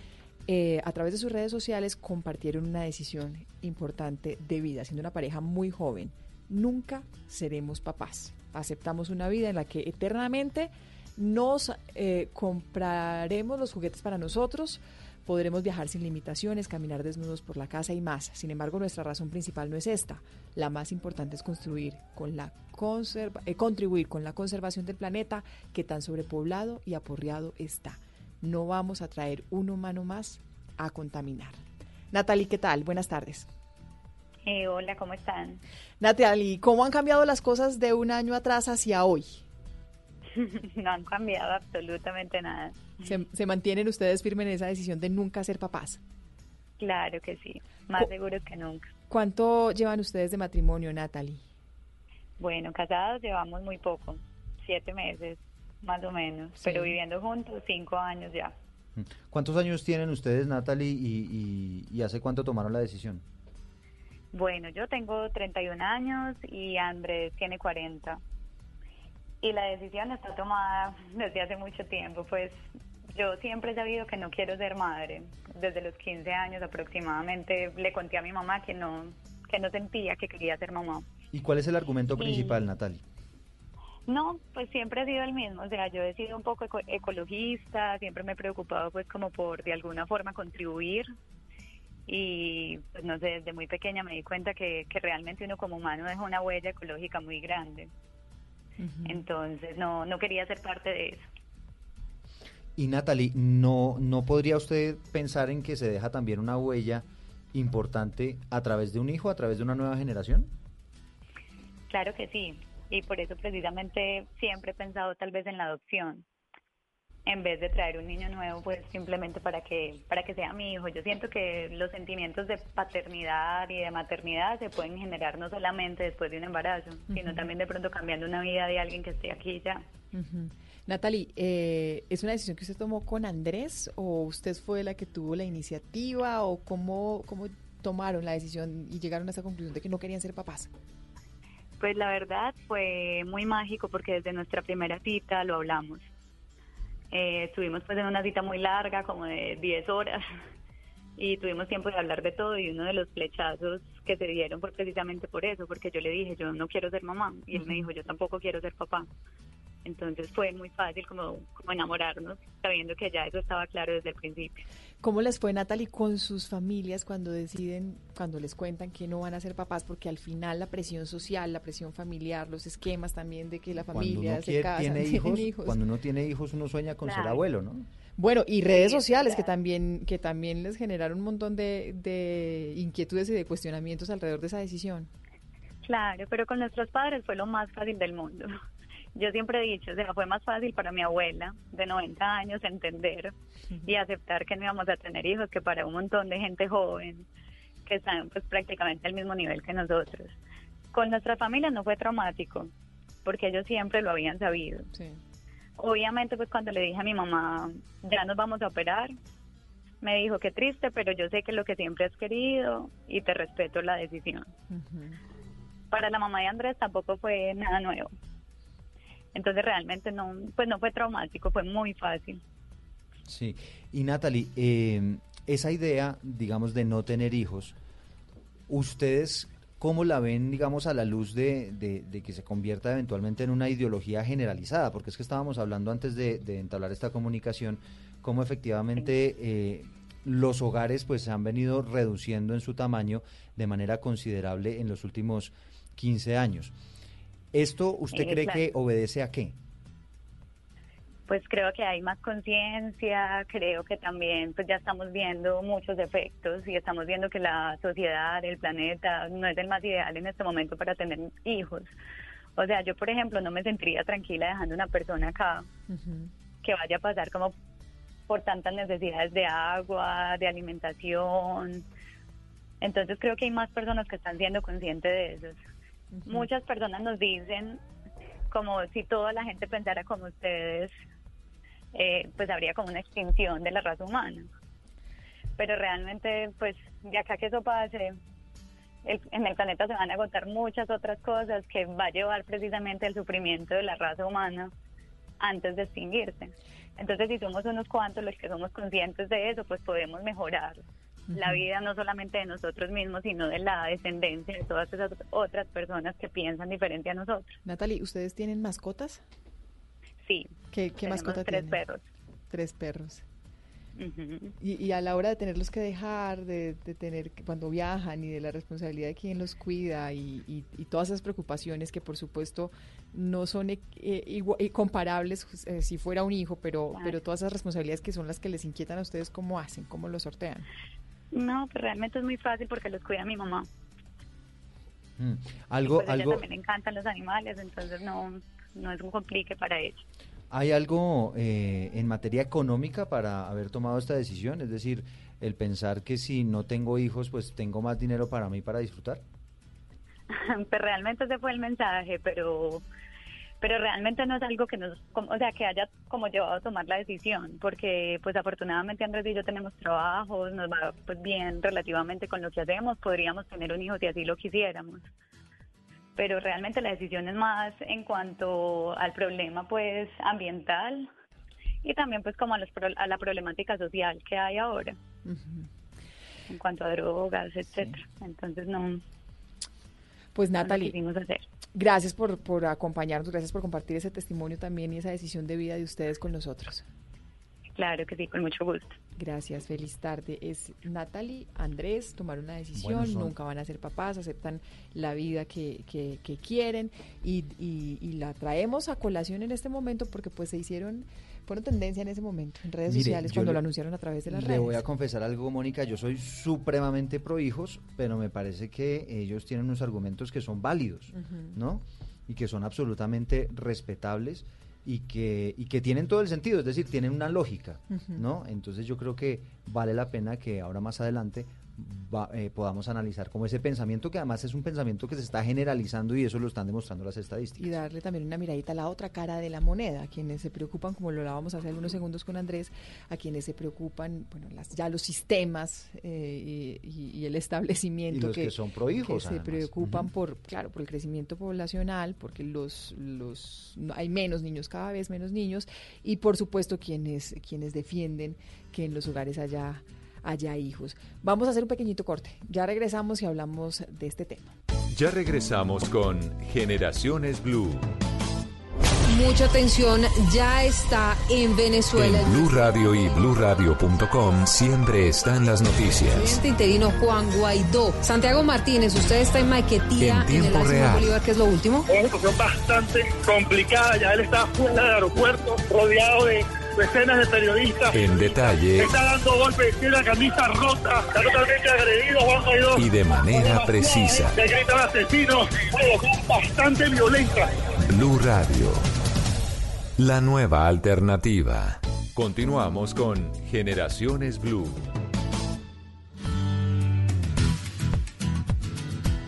eh, a través de sus redes sociales compartieron una decisión importante de vida, siendo una pareja muy joven. Nunca seremos papás. Aceptamos una vida en la que eternamente nos eh, compraremos los juguetes para nosotros, podremos viajar sin limitaciones, caminar desnudos por la casa y más. Sin embargo, nuestra razón principal no es esta. La más importante es construir con la eh, contribuir con la conservación del planeta que tan sobrepoblado y aporreado está no vamos a traer un humano más a contaminar. Natalie, ¿qué tal? Buenas tardes. Eh, hola, ¿cómo están? Natalie, ¿cómo han cambiado las cosas de un año atrás hacia hoy? no han cambiado absolutamente nada. ¿Se, ¿Se, mantienen ustedes firmes en esa decisión de nunca ser papás? Claro que sí, más seguro que nunca. ¿Cuánto llevan ustedes de matrimonio, Natalie? Bueno, casados llevamos muy poco, siete meses más o menos, sí. pero viviendo juntos cinco años ya. ¿Cuántos años tienen ustedes, Natalie, y, y, y, hace cuánto tomaron la decisión? Bueno, yo tengo 31 años y Andrés tiene 40. Y la decisión está tomada desde hace mucho tiempo, pues yo siempre he sabido que no quiero ser madre. Desde los 15 años aproximadamente le conté a mi mamá que no, que no sentía que quería ser mamá. ¿Y cuál es el argumento principal, y... Natalie? No, pues siempre ha sido el mismo, o sea, yo he sido un poco eco ecologista, siempre me he preocupado pues como por de alguna forma contribuir y pues no sé, desde muy pequeña me di cuenta que, que realmente uno como humano deja una huella ecológica muy grande. Uh -huh. Entonces no, no quería ser parte de eso. Y Natalie, ¿no, ¿no podría usted pensar en que se deja también una huella importante a través de un hijo, a través de una nueva generación? Claro que sí, y por eso precisamente siempre he pensado tal vez en la adopción en vez de traer un niño nuevo pues simplemente para que para que sea mi hijo yo siento que los sentimientos de paternidad y de maternidad se pueden generar no solamente después de un embarazo uh -huh. sino también de pronto cambiando una vida de alguien que esté aquí ya uh -huh. Natalie, eh, ¿es una decisión que usted tomó con Andrés o usted fue la que tuvo la iniciativa o cómo, cómo tomaron la decisión y llegaron a esa conclusión de que no querían ser papás? Pues la verdad fue muy mágico porque desde nuestra primera cita lo hablamos. Eh, estuvimos pues en una cita muy larga, como de 10 horas, y tuvimos tiempo de hablar de todo y uno de los flechazos que se dieron fue precisamente por eso, porque yo le dije, yo no quiero ser mamá, y él me dijo, yo tampoco quiero ser papá. Entonces fue muy fácil como, como enamorarnos, sabiendo que ya eso estaba claro desde el principio. ¿Cómo les fue, Natalie, con sus familias cuando deciden, cuando les cuentan que no van a ser papás? Porque al final la presión social, la presión familiar, los esquemas también de que la familia cuando uno se quiere- casan, tiene hijos, hijos. cuando uno tiene hijos uno sueña con ser Claro. abuelo, ¿no? Bueno, y redes sociales que también, que también les generaron un montón de, de inquietudes y de cuestionamientos alrededor de esa decisión. Claro, pero con nuestros padres fue lo más fácil del mundo. Yo siempre he dicho, o sea, fue más fácil para mi abuela de 90 años entender y aceptar que no íbamos a tener hijos que para un montón de gente joven que están pues prácticamente al mismo nivel que nosotros. Con nuestra familia no fue traumático, porque ellos siempre lo habían sabido. Obviamente pues cuando le dije a mi mamá, ya nos vamos a operar, me dijo que triste, pero yo sé que es lo que siempre has querido y te respeto la decisión. Para la mamá de Andrés tampoco fue nada nuevo. Entonces realmente no, pues no fue traumático, fue muy fácil. Sí. Y Natalie, eh, esa idea, digamos, de no tener hijos, ¿ustedes cómo la ven, digamos, a la luz de, de- de que se convierta eventualmente en una ideología generalizada? Porque es que estábamos hablando antes de, de entablar esta comunicación, cómo efectivamente eh, los hogares pues se han venido reduciendo en su tamaño de manera considerable en los últimos 15 años. ¿Esto usted Eh, cree claro. que obedece a qué? Pues creo que hay más conciencia, creo que también pues ya estamos viendo muchos efectos y estamos viendo que la sociedad, el planeta no es el más ideal en este momento para tener hijos. O sea, yo por ejemplo no me sentiría tranquila dejando una persona acá que vaya a pasar como por tantas necesidades de agua, de alimentación. Entonces creo que hay más personas que están siendo conscientes de eso. Muchas personas nos dicen como si toda la gente pensara como ustedes, eh, pues habría como una extinción de la raza humana. Pero realmente, pues de acá que eso pase, en el planeta se van a agotar muchas otras cosas que va a llevar precisamente al sufrimiento de la raza humana antes de extinguirse. Entonces, si somos unos cuantos los que somos conscientes de eso, pues podemos mejorar la vida no solamente de nosotros mismos, sino de la descendencia de todas esas otras personas que piensan diferente a nosotros. Natalie, ¿ustedes tienen mascotas? Sí. ¿Qué, qué mascota tres tienen? perros. Tres perros. Y, y a la hora de tenerlos que dejar, de, de tener cuando viajan y de la responsabilidad de quién los cuida y, y- y todas esas preocupaciones que por supuesto no son e- eh, igua- eh, comparables eh, si fuera un hijo, pero, Claro. pero todas esas responsabilidades que son las que les inquietan a ustedes, ¿cómo hacen? ¿Cómo lo sortean? No, pues realmente es muy fácil porque los cuida mi mamá. Mm, Algo, pues a algo, también le encantan los animales, entonces no, no es un complique para ella. ¿Hay algo eh, en materia económica para haber tomado esta decisión? Es decir, el pensar que si no tengo hijos, pues tengo más dinero para mí para disfrutar. pues realmente ese fue el mensaje, pero pero realmente no es algo que nos, como- o sea, que haya como llevado a tomar la decisión, porque pues afortunadamente Andrés y yo tenemos trabajos, nos va pues bien relativamente con lo que hacemos, podríamos tener un hijo si así lo quisiéramos. Pero realmente la decisión es más en cuanto al problema pues ambiental y también pues como a, los, a la problemática social que hay ahora en cuanto a drogas, etcétera. Entonces no, Pues Natalie, hacer. gracias por, por acompañarnos, gracias por compartir ese testimonio también y esa decisión de vida de ustedes con nosotros. Claro que sí, con mucho gusto. Gracias, feliz tarde. Es Natalie, Andrés, tomaron una decisión, nunca van a ser papás, aceptan la vida que, que, que quieren y, y- y la traemos a colación en este momento porque pues se hicieron, fueron tendencia en ese momento en redes Mire, sociales cuando le- lo anunciaron a través de las Le redes. voy a confesar algo, Mónica, yo soy supremamente pro hijos, pero me parece que ellos tienen unos argumentos que son válidos, Ujú. ¿no? Y que son absolutamente respetables y que, y que tienen todo el sentido, es decir, tienen una lógica, Ujú. ¿no? Entonces yo creo que vale la pena que ahora más adelante va- eh, podamos analizar como ese pensamiento que además es un pensamiento que se está generalizando y eso lo están demostrando las estadísticas. y darle también una miradita a la otra cara de la moneda, a quienes se preocupan, como lo hablábamos hace algunos segundos con Andrés, a quienes se preocupan, bueno, las, ya los sistemas eh, y, y- y el establecimiento Y los que son prohijos, se además. preocupan por, claro, por el crecimiento poblacional, porque los, los hay menos niños, cada vez menos niños, y por supuesto quienes, quienes defienden que en los hogares haya haya hijos. Vamos a hacer un pequeñito corte. Ya regresamos y hablamos de este tema. Ya regresamos con Generaciones Blue. Mucha atención, ya está en Venezuela. En Blue Radio y BlueRadio.com siempre están las noticias. presidente interino Juan Guaidó. Santiago Martínez, usted está en Maiquetía, En en, tiempo el Simón real. Bolívar, ¿qué es lo último? Es una situación bastante complicada. Ya él está fuera del aeropuerto, rodeado de decenas de periodistas. En detalle Está dando golpes, tiene la camisa rota, está totalmente agredido Juan Guaidó. y de manera precisa. Gritan asesinos, bastante violenta. Blue Radio. La nueva alternativa. Continuamos con Generaciones Blue.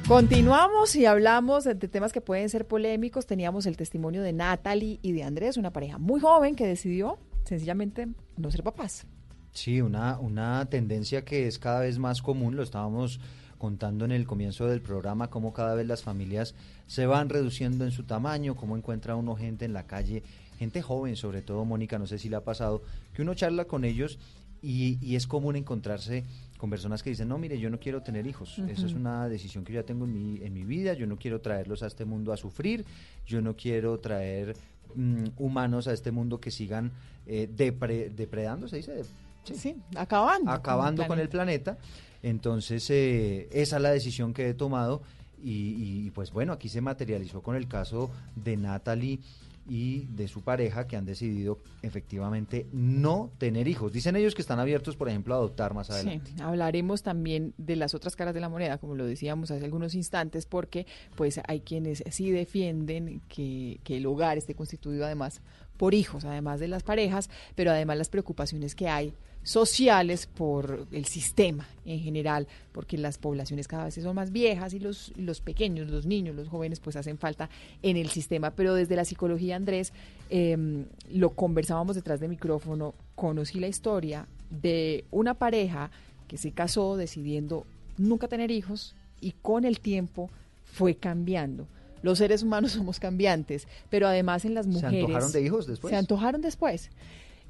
Continuamos y hablamos de, de temas que pueden ser polémicos. Teníamos el testimonio de Natalie y de Andrés, una pareja muy joven que decidió sencillamente no ser papás. Sí, una, una tendencia que es cada vez más común, lo estábamos contando en el comienzo del programa, cómo cada vez las familias se van reduciendo en su tamaño, cómo encuentra uno gente en la calle, gente joven, sobre todo Mónica, no sé si le ha pasado, que uno charla con ellos y, y es común encontrarse con personas que dicen, no, mire, yo no quiero tener hijos, eso es Ujú. una decisión que yo ya tengo en mi, en mi vida, yo no quiero traerlos a este mundo a sufrir, yo no quiero traer mm, humanos a este mundo que sigan eh, depre- depredando, se dice, Sí, acabando. acabando con el planeta. Entonces, eh, esa es la decisión que he tomado y, y, pues bueno, aquí se materializó con el caso de Natalie y de su pareja que han decidido efectivamente no tener hijos. Dicen ellos que están abiertos, por ejemplo, a adoptar más adelante. Sí, hablaremos también de las otras caras de la moneda, como lo decíamos hace algunos instantes, porque pues hay quienes sí defienden que, que el hogar esté constituido además por hijos, además de las parejas, pero además las preocupaciones que hay sociales por el sistema en general, porque las poblaciones cada vez son más viejas y los, los pequeños, los niños, los jóvenes, pues hacen falta en el sistema. Pero desde la psicología, Andrés, eh, lo conversábamos detrás de micrófono, conocí la historia de una pareja que se casó decidiendo nunca tener hijos y con el tiempo fue cambiando. Los seres humanos somos cambiantes, pero además en las ¿Se mujeres... antojaron de hijos después? Se antojaron después.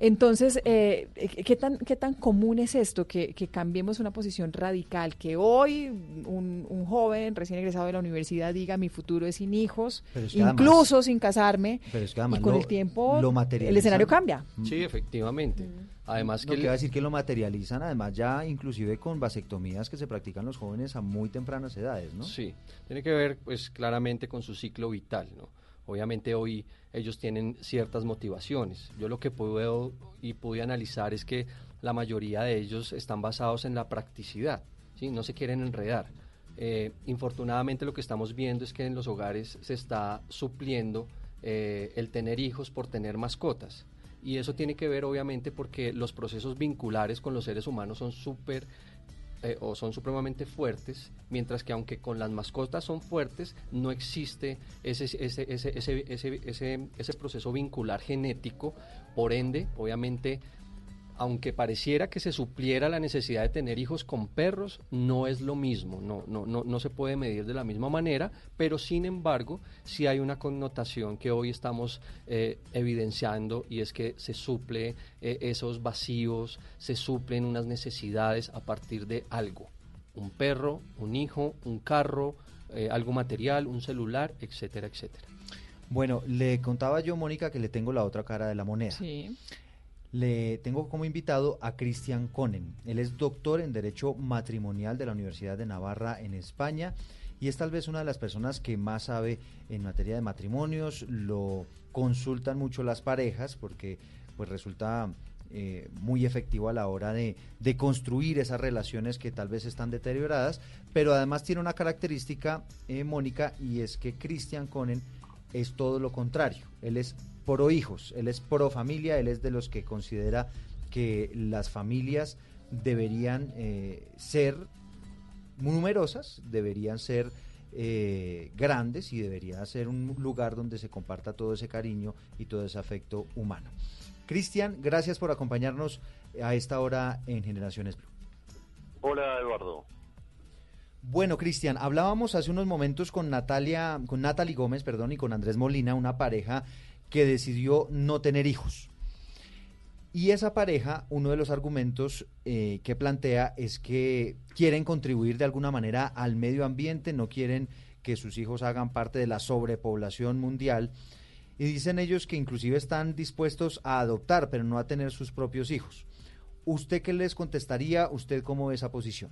Entonces, eh, ¿qué, tan, ¿qué tan común es esto? Que, que cambiemos una posición radical, que hoy un, un joven recién egresado de la universidad diga mi futuro es sin hijos, Pero es que además- incluso sin casarme, Pero es que además y con lo- el tiempo lo el escenario cambia. Sí, efectivamente. Además No, que que iba a decir que lo materializan además ya inclusive con vasectomías que se practican los jóvenes a muy tempranas edades, ¿no? Sí, tiene que ver pues claramente con su ciclo vital, ¿no? Obviamente hoy ellos tienen ciertas motivaciones. Yo lo que puedo y pude analizar es que la mayoría de ellos están basados en la practicidad, ¿sí? No se quieren enredar. Eh, infortunadamente lo que estamos viendo es que en los hogares se está supliendo eh, el tener hijos por tener mascotas. Y eso tiene que ver obviamente porque los procesos vinculares con los seres humanos son súper eh, o son supremamente fuertes, mientras que aunque con las mascotas son fuertes, no existe ese, ese, ese, ese, ese, proceso vincular genético, por ende, obviamente, aunque pareciera que se supliera la necesidad de tener hijos con perros, no es lo mismo, no, no, no, no se puede medir de la misma manera, pero sin embargo, sí hay una connotación que hoy estamos eh, evidenciando y es que se suple eh, esos vacíos, se suplen unas necesidades a partir de algo, un perro, un hijo, un carro, eh, algo material, un celular, etcétera, etcétera. Bueno, le contaba yo, Mónica, que le tengo la otra cara de la moneda. Sí. Le tengo como invitado a Cristian Conen. Él es doctor en Derecho Matrimonial de la Universidad de Navarra en España y es tal vez una de las personas que más sabe en materia de matrimonios. Lo consultan mucho las parejas porque pues resulta eh, muy efectivo a la hora de, de construir esas relaciones que tal vez están deterioradas, pero además tiene una característica, eh, Mónica, y es que Cristian Conen es todo lo contrario. Él es pro hijos, él es pro familia, él es de los que considera que las familias deberían eh, ser numerosas, deberían ser eh, grandes y debería ser un lugar donde se comparta todo ese cariño y todo ese afecto humano. Cristian, gracias por acompañarnos a esta hora en Generaciones Blue. Hola Eduardo. Bueno, Cristian, hablábamos hace unos momentos con Natalia, con Natalie Gómez, perdón, y con Andrés Molina, una pareja que decidió no tener hijos. Y esa pareja, uno de los argumentos eh, que plantea es que quieren contribuir de alguna manera al medio ambiente, no quieren que sus hijos hagan parte de la sobrepoblación mundial. Y dicen ellos que inclusive están dispuestos a adoptar, pero no a tener sus propios hijos. ¿Usted qué les contestaría? ¿Usted cómo ve esa posición?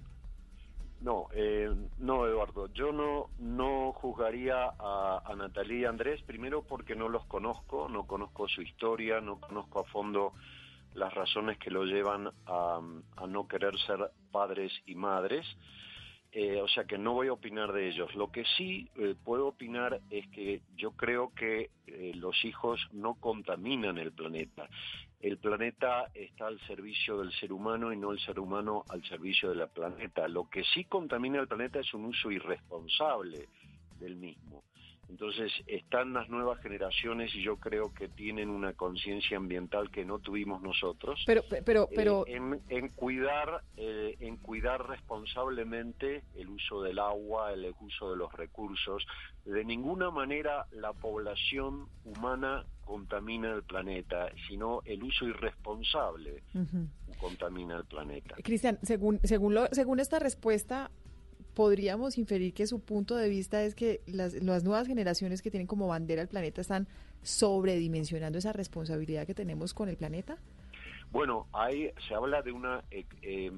No, eh, no, Eduardo. Yo no no juzgaría a, a Natalia y Andrés, primero porque no los conozco, no conozco su historia, no conozco a fondo las razones que lo llevan a, no querer ser padres y madres. Eh, o sea que no voy a opinar de ellos. Lo que sí eh, puedo opinar es que yo creo que eh, los hijos no contaminan el planeta. El planeta está al servicio del ser humano y no el ser humano al servicio del planeta. Lo que sí contamina el planeta es un uso irresponsable del mismo. Entonces están las nuevas generaciones y yo creo que tienen una conciencia ambiental que no tuvimos nosotros. Pero, pero, pero eh, en, en, cuidar, eh, en cuidar responsablemente el uso del agua, el uso de los recursos. De ninguna manera la población humana contamina el planeta, sino el uso irresponsable uh -huh. contamina el planeta. Cristian, según según lo, según esta respuesta podríamos inferir que su punto de vista es que las, las, nuevas generaciones que tienen como bandera el planeta están sobredimensionando esa responsabilidad que tenemos con el planeta? Bueno, hay, se habla de una e, eh,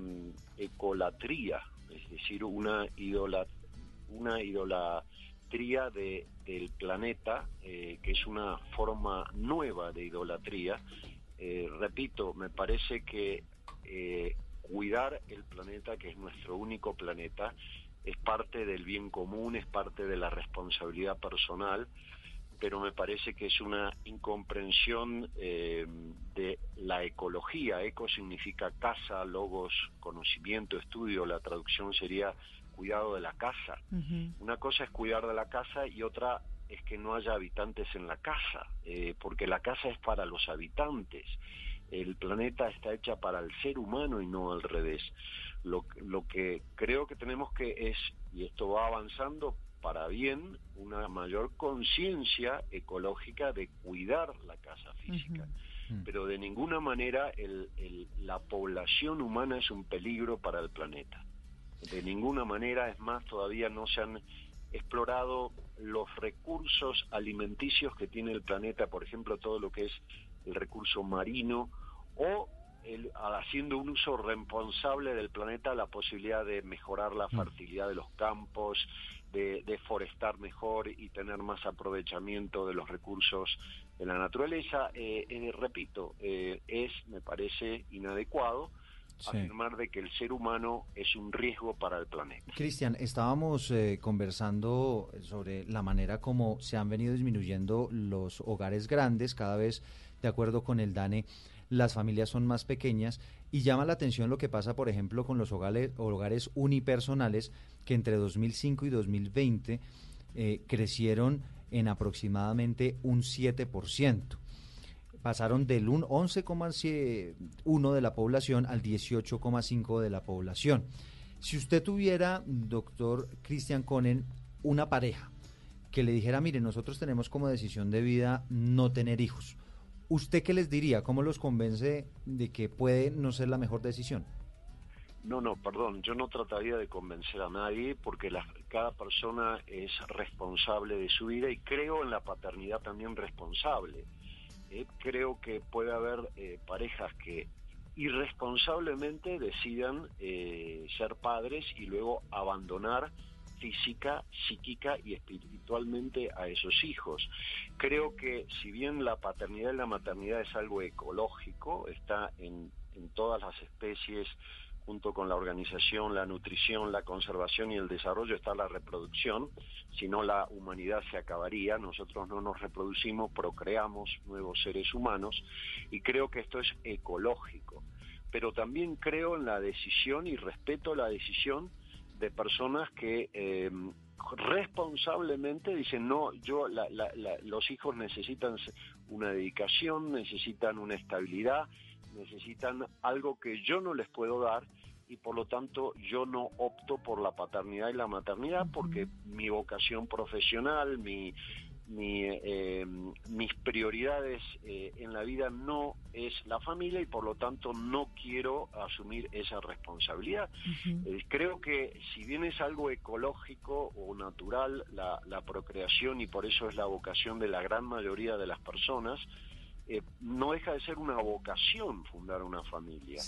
ecolatría, es decir, una, idola, una idolatría de, del planeta, eh, que es una forma nueva de idolatría. Eh, repito, me parece que cuidar el planeta, que es nuestro único planeta, es parte del bien común, es parte de la responsabilidad personal, pero me parece que es una incomprensión eh, de la ecología. Eco significa casa, logos, conocimiento, estudio, la traducción sería cuidado de la casa. Uh -huh. Una cosa es cuidar de la casa y otra es que no haya habitantes en la casa, eh, porque la casa es para los habitantes el planeta está hecha para el ser humano y no al revés. Lo, lo que creo que tenemos que es, y esto va avanzando para bien, una mayor conciencia ecológica de cuidar la casa física. Uh -huh. Pero de ninguna manera el, el, la población humana es un peligro para el planeta. De ninguna manera, es más, todavía no se han explorado los recursos alimenticios que tiene el planeta, por ejemplo, todo lo que es el recurso marino o el, haciendo un uso responsable del planeta la posibilidad de mejorar la fertilidad de los campos, de, de, forestar mejor y tener más aprovechamiento de los recursos de la naturaleza. Eh, eh, repito, eh, es, me parece, inadecuado sí. afirmar de que el ser humano es un riesgo para el planeta. Cristian, estábamos eh, conversando sobre la manera como se han venido disminuyendo los hogares grandes, cada vez de acuerdo con el DANE, las familias son más pequeñas y llama la atención lo que pasa, por ejemplo, con los hogares, unipersonales que entre 2005 y 2020 eh, crecieron en aproximadamente un 7% pasaron del 11,1 de la población al 18,5 de la población. Si usted tuviera, doctor Cristian Conen, una pareja que le dijera, mire, nosotros tenemos como decisión de vida no tener hijos, ¿usted qué les diría? ¿Cómo los convence de que puede no ser la mejor decisión? No, no, perdón, yo no trataría de convencer a nadie porque la, cada persona es responsable de su vida y creo en la paternidad también responsable. Eh, creo que puede haber eh, parejas que irresponsablemente decidan eh, ser padres y luego abandonar física, psíquica y espiritualmente a esos hijos. Creo que si bien la paternidad y la maternidad es algo ecológico, está en, todas las especies, junto con la organización, la nutrición, la conservación y el desarrollo está la reproducción, si no la humanidad se acabaría, nosotros no nos reproducimos, procreamos nuevos seres humanos y creo que esto es ecológico, pero también creo en la decisión y respeto la decisión de personas que eh, responsablemente dicen, no, yo, la, la, la, los hijos necesitan una dedicación, necesitan una estabilidad, necesitan algo que yo no les puedo dar y por lo tanto yo no opto por la paternidad y la maternidad porque mi vocación profesional, mi, mi, eh, mis prioridades eh, en la vida no es la familia y por lo tanto no quiero asumir esa responsabilidad. Eh, creo que si bien es algo ecológico o natural la, la procreación y por eso es la vocación de la gran mayoría de las personas, eh, no deja de ser una vocación fundar una familia.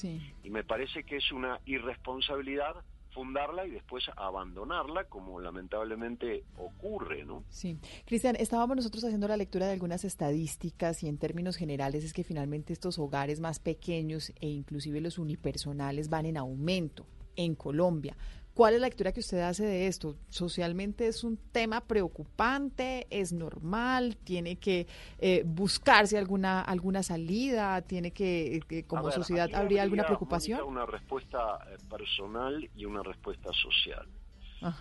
Y me parece que es una irresponsabilidad fundarla y después abandonarla, como lamentablemente ocurre, ¿no? Sí. Cristian, estábamos nosotros haciendo la lectura de algunas estadísticas y en términos generales es que finalmente estos hogares más pequeños e inclusive los unipersonales van en aumento en Colombia. ¿Cuál es la lectura que usted hace de esto? ¿Socialmente es un tema preocupante? ¿Es normal? ¿Tiene que eh, buscarse alguna alguna salida? ¿Tiene que, eh, como sociedad, habría alguna preocupación? Una respuesta eh, personal y una respuesta social.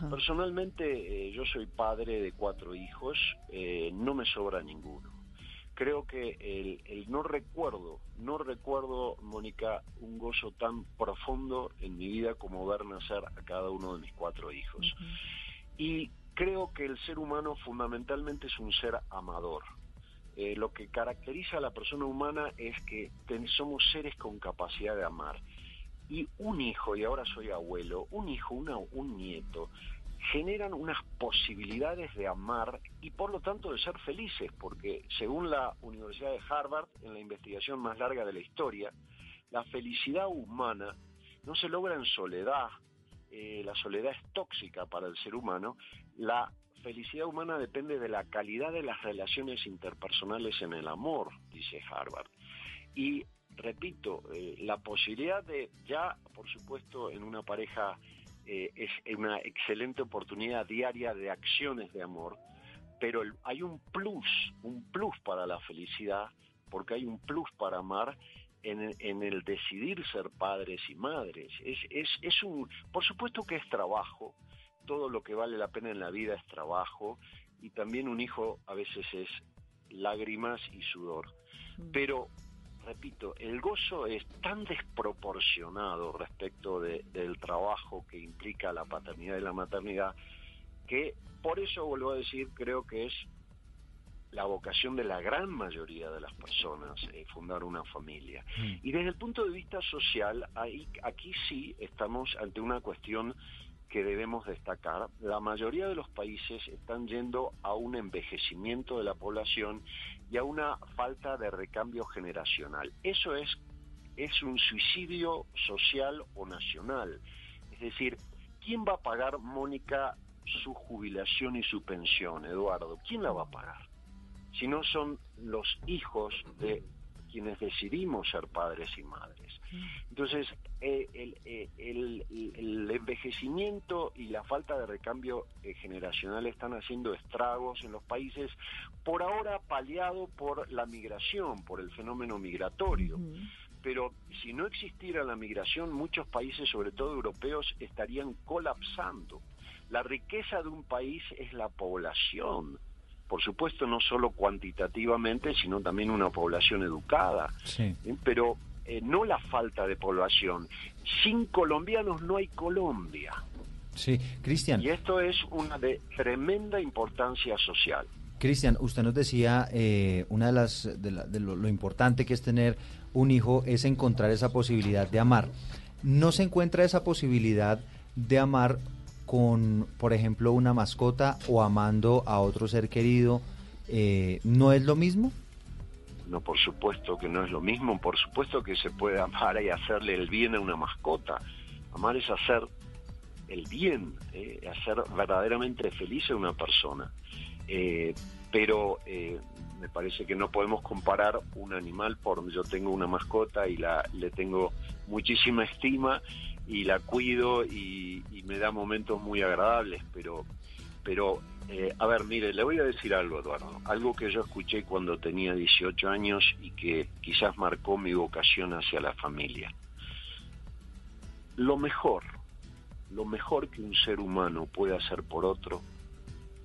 Personalmente, yo soy padre de cuatro hijos, no me sobra ninguno creo que el, el, no recuerdo, no recuerdo, Mónica, un gozo tan profundo en mi vida como ver nacer a cada uno de mis cuatro hijos. Y creo que el ser humano fundamentalmente es un ser amador. Eh, lo que caracteriza a la persona humana es que somos seres con capacidad de amar. Y un hijo, y ahora soy abuelo, un hijo, una, un nieto, generan unas posibilidades de amar y por lo tanto de ser felices, porque según la Universidad de Harvard, en la investigación más larga de la historia, la felicidad humana no se logra en soledad, eh, la soledad es tóxica para el ser humano, la felicidad humana depende de la calidad de las relaciones interpersonales en el amor, dice Harvard. Y repito, eh, la posibilidad de ya, por supuesto, en una pareja eh, es una excelente oportunidad diaria de acciones de amor, pero hay un plus, un plus para la felicidad, porque hay un plus para amar en, en el decidir ser padres y madres. Es, es, es un, por supuesto que es trabajo, todo lo que vale la pena en la vida es trabajo, y también un hijo a veces es lágrimas y sudor. Mm. Pero repito, el gozo es tan desproporcionado respecto del trabajo que implica la paternidad y la maternidad, que por eso vuelvo a decir, creo que es la vocación de la gran mayoría de las personas eh, fundar una familia. Mm. Y desde el punto de vista social, ahí, aquí sí estamos ante una cuestión que debemos destacar. La mayoría de los países están yendo a un envejecimiento de la población y a una falta de recambio generacional. Eso es, es un suicidio social o nacional. Es decir, ¿quién va a pagar, Mónica, su jubilación y su pensión, Eduardo? ¿Quién la va a pagar? Si no son los hijos de quienes decidimos ser padres y madres. Entonces, eh, eh, el, el, envejecimiento y la falta de recambio eh, generacional están haciendo estragos en los países, por ahora paliado por la migración, por el fenómeno migratorio. Pero si no existiera la migración, muchos países, sobre todo europeos, estarían colapsando. La riqueza de un país es la población por supuesto no solo cuantitativamente, sino también una población educada, ¿eh? pero eh, no la falta de población. Sin colombianos no hay Colombia. Sí, Cristian. Y esto es una de tremenda importancia social. Cristian, usted nos decía, eh, una de las de, lo, importante que es tener un hijo es encontrar esa posibilidad de amar. No se encuentra esa posibilidad de amar con, por ejemplo, una mascota o amando a otro ser querido, eh, ¿no es lo mismo? No, por supuesto que no es lo mismo, por supuesto que se puede amar y hacerle el bien a una mascota. Amar es hacer el bien, eh, hacer verdaderamente feliz a una persona. Eh, pero me parece que no podemos comparar un animal por yo tengo una mascota y la le tengo muchísima estima y la cuido y, me da momentos muy agradables, pero, pero eh, a ver, mire, le voy a decir algo, Eduardo, algo que yo escuché cuando tenía 18 años y que quizás marcó mi vocación hacia la familia. Lo mejor, lo mejor que un ser humano puede hacer por otro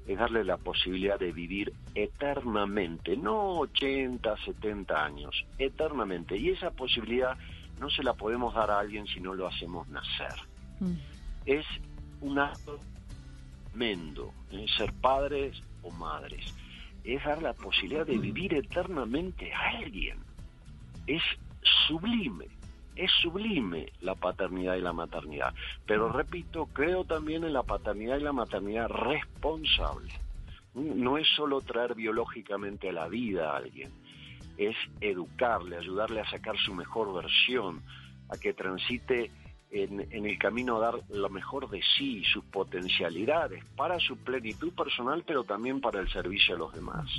es darle la posibilidad de vivir eternamente, no 80, 70 años, eternamente. Y esa posibilidad no se la podemos dar a alguien si no lo hacemos nacer. Mm. Es un acto tremendo, ¿eh? ser padres o madres. Es dar la posibilidad de vivir eternamente a alguien. Es sublime es sublime la paternidad y la maternidad. Pero repito, creo también en la paternidad y la maternidad responsable. No es solo traer biológicamente a la vida a alguien, es educarle, ayudarle a sacar su mejor versión, a que transite en, el camino a dar lo mejor de sí, sus potencialidades, para su plenitud personal, pero también para el servicio a los demás.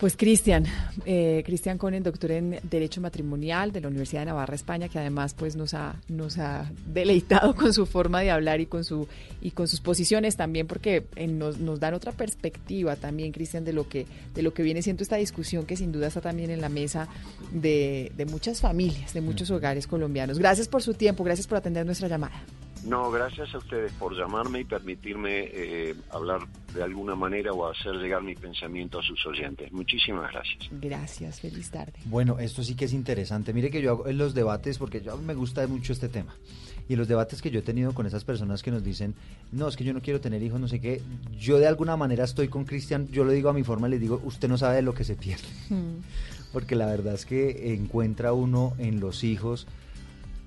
Pues Cristian, eh, Cristian Conen, doctor en Derecho Matrimonial de la Universidad de Navarra, España, que además pues nos ha, nos ha deleitado con su forma de hablar y con su y con sus posiciones también, porque eh, nos, nos dan otra perspectiva también, Cristian, de lo que de lo que viene siendo esta discusión que sin duda está también en la mesa de, de muchas familias, de muchos hogares colombianos. Gracias por su tiempo, gracias por atender nuestra llamada. No, gracias a ustedes por llamarme y permitirme eh, hablar de alguna manera o hacer llegar mi pensamiento a sus oyentes. Muchísimas gracias. Gracias, feliz tarde. Bueno, esto sí que es interesante. Mire que yo hago en los debates, porque yo me gusta mucho este tema, y los debates que yo he tenido con esas personas que nos dicen, no, es que yo no quiero tener hijos, no sé qué, yo de alguna manera estoy con Cristian, yo lo digo a mi forma, le digo, usted no sabe de lo que se pierde. Hmm. Porque la verdad es que encuentra uno en los hijos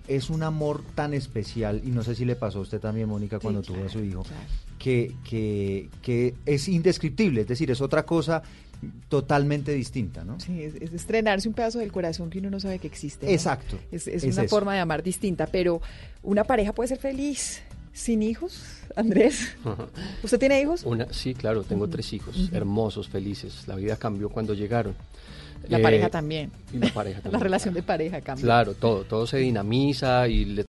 es un amor tan especial, y no sé si le pasó a usted también, Mónica, cuando tuvo a su hijo, que, que, que, es indescriptible, es decir, es otra cosa totalmente distinta, ¿no? Sí, es, estrenarse un pedazo del corazón que uno no sabe que existe. Exacto. Es, una forma de amar distinta, pero una pareja puede ser feliz sin hijos, Andrés. ¿Usted tiene hijos? Una, sí, claro, tengo tres hijos, hermosos, felices. La vida cambió cuando llegaron. La pareja también. la pareja La relación de pareja cambia. Claro, todo, todo se dinamiza y le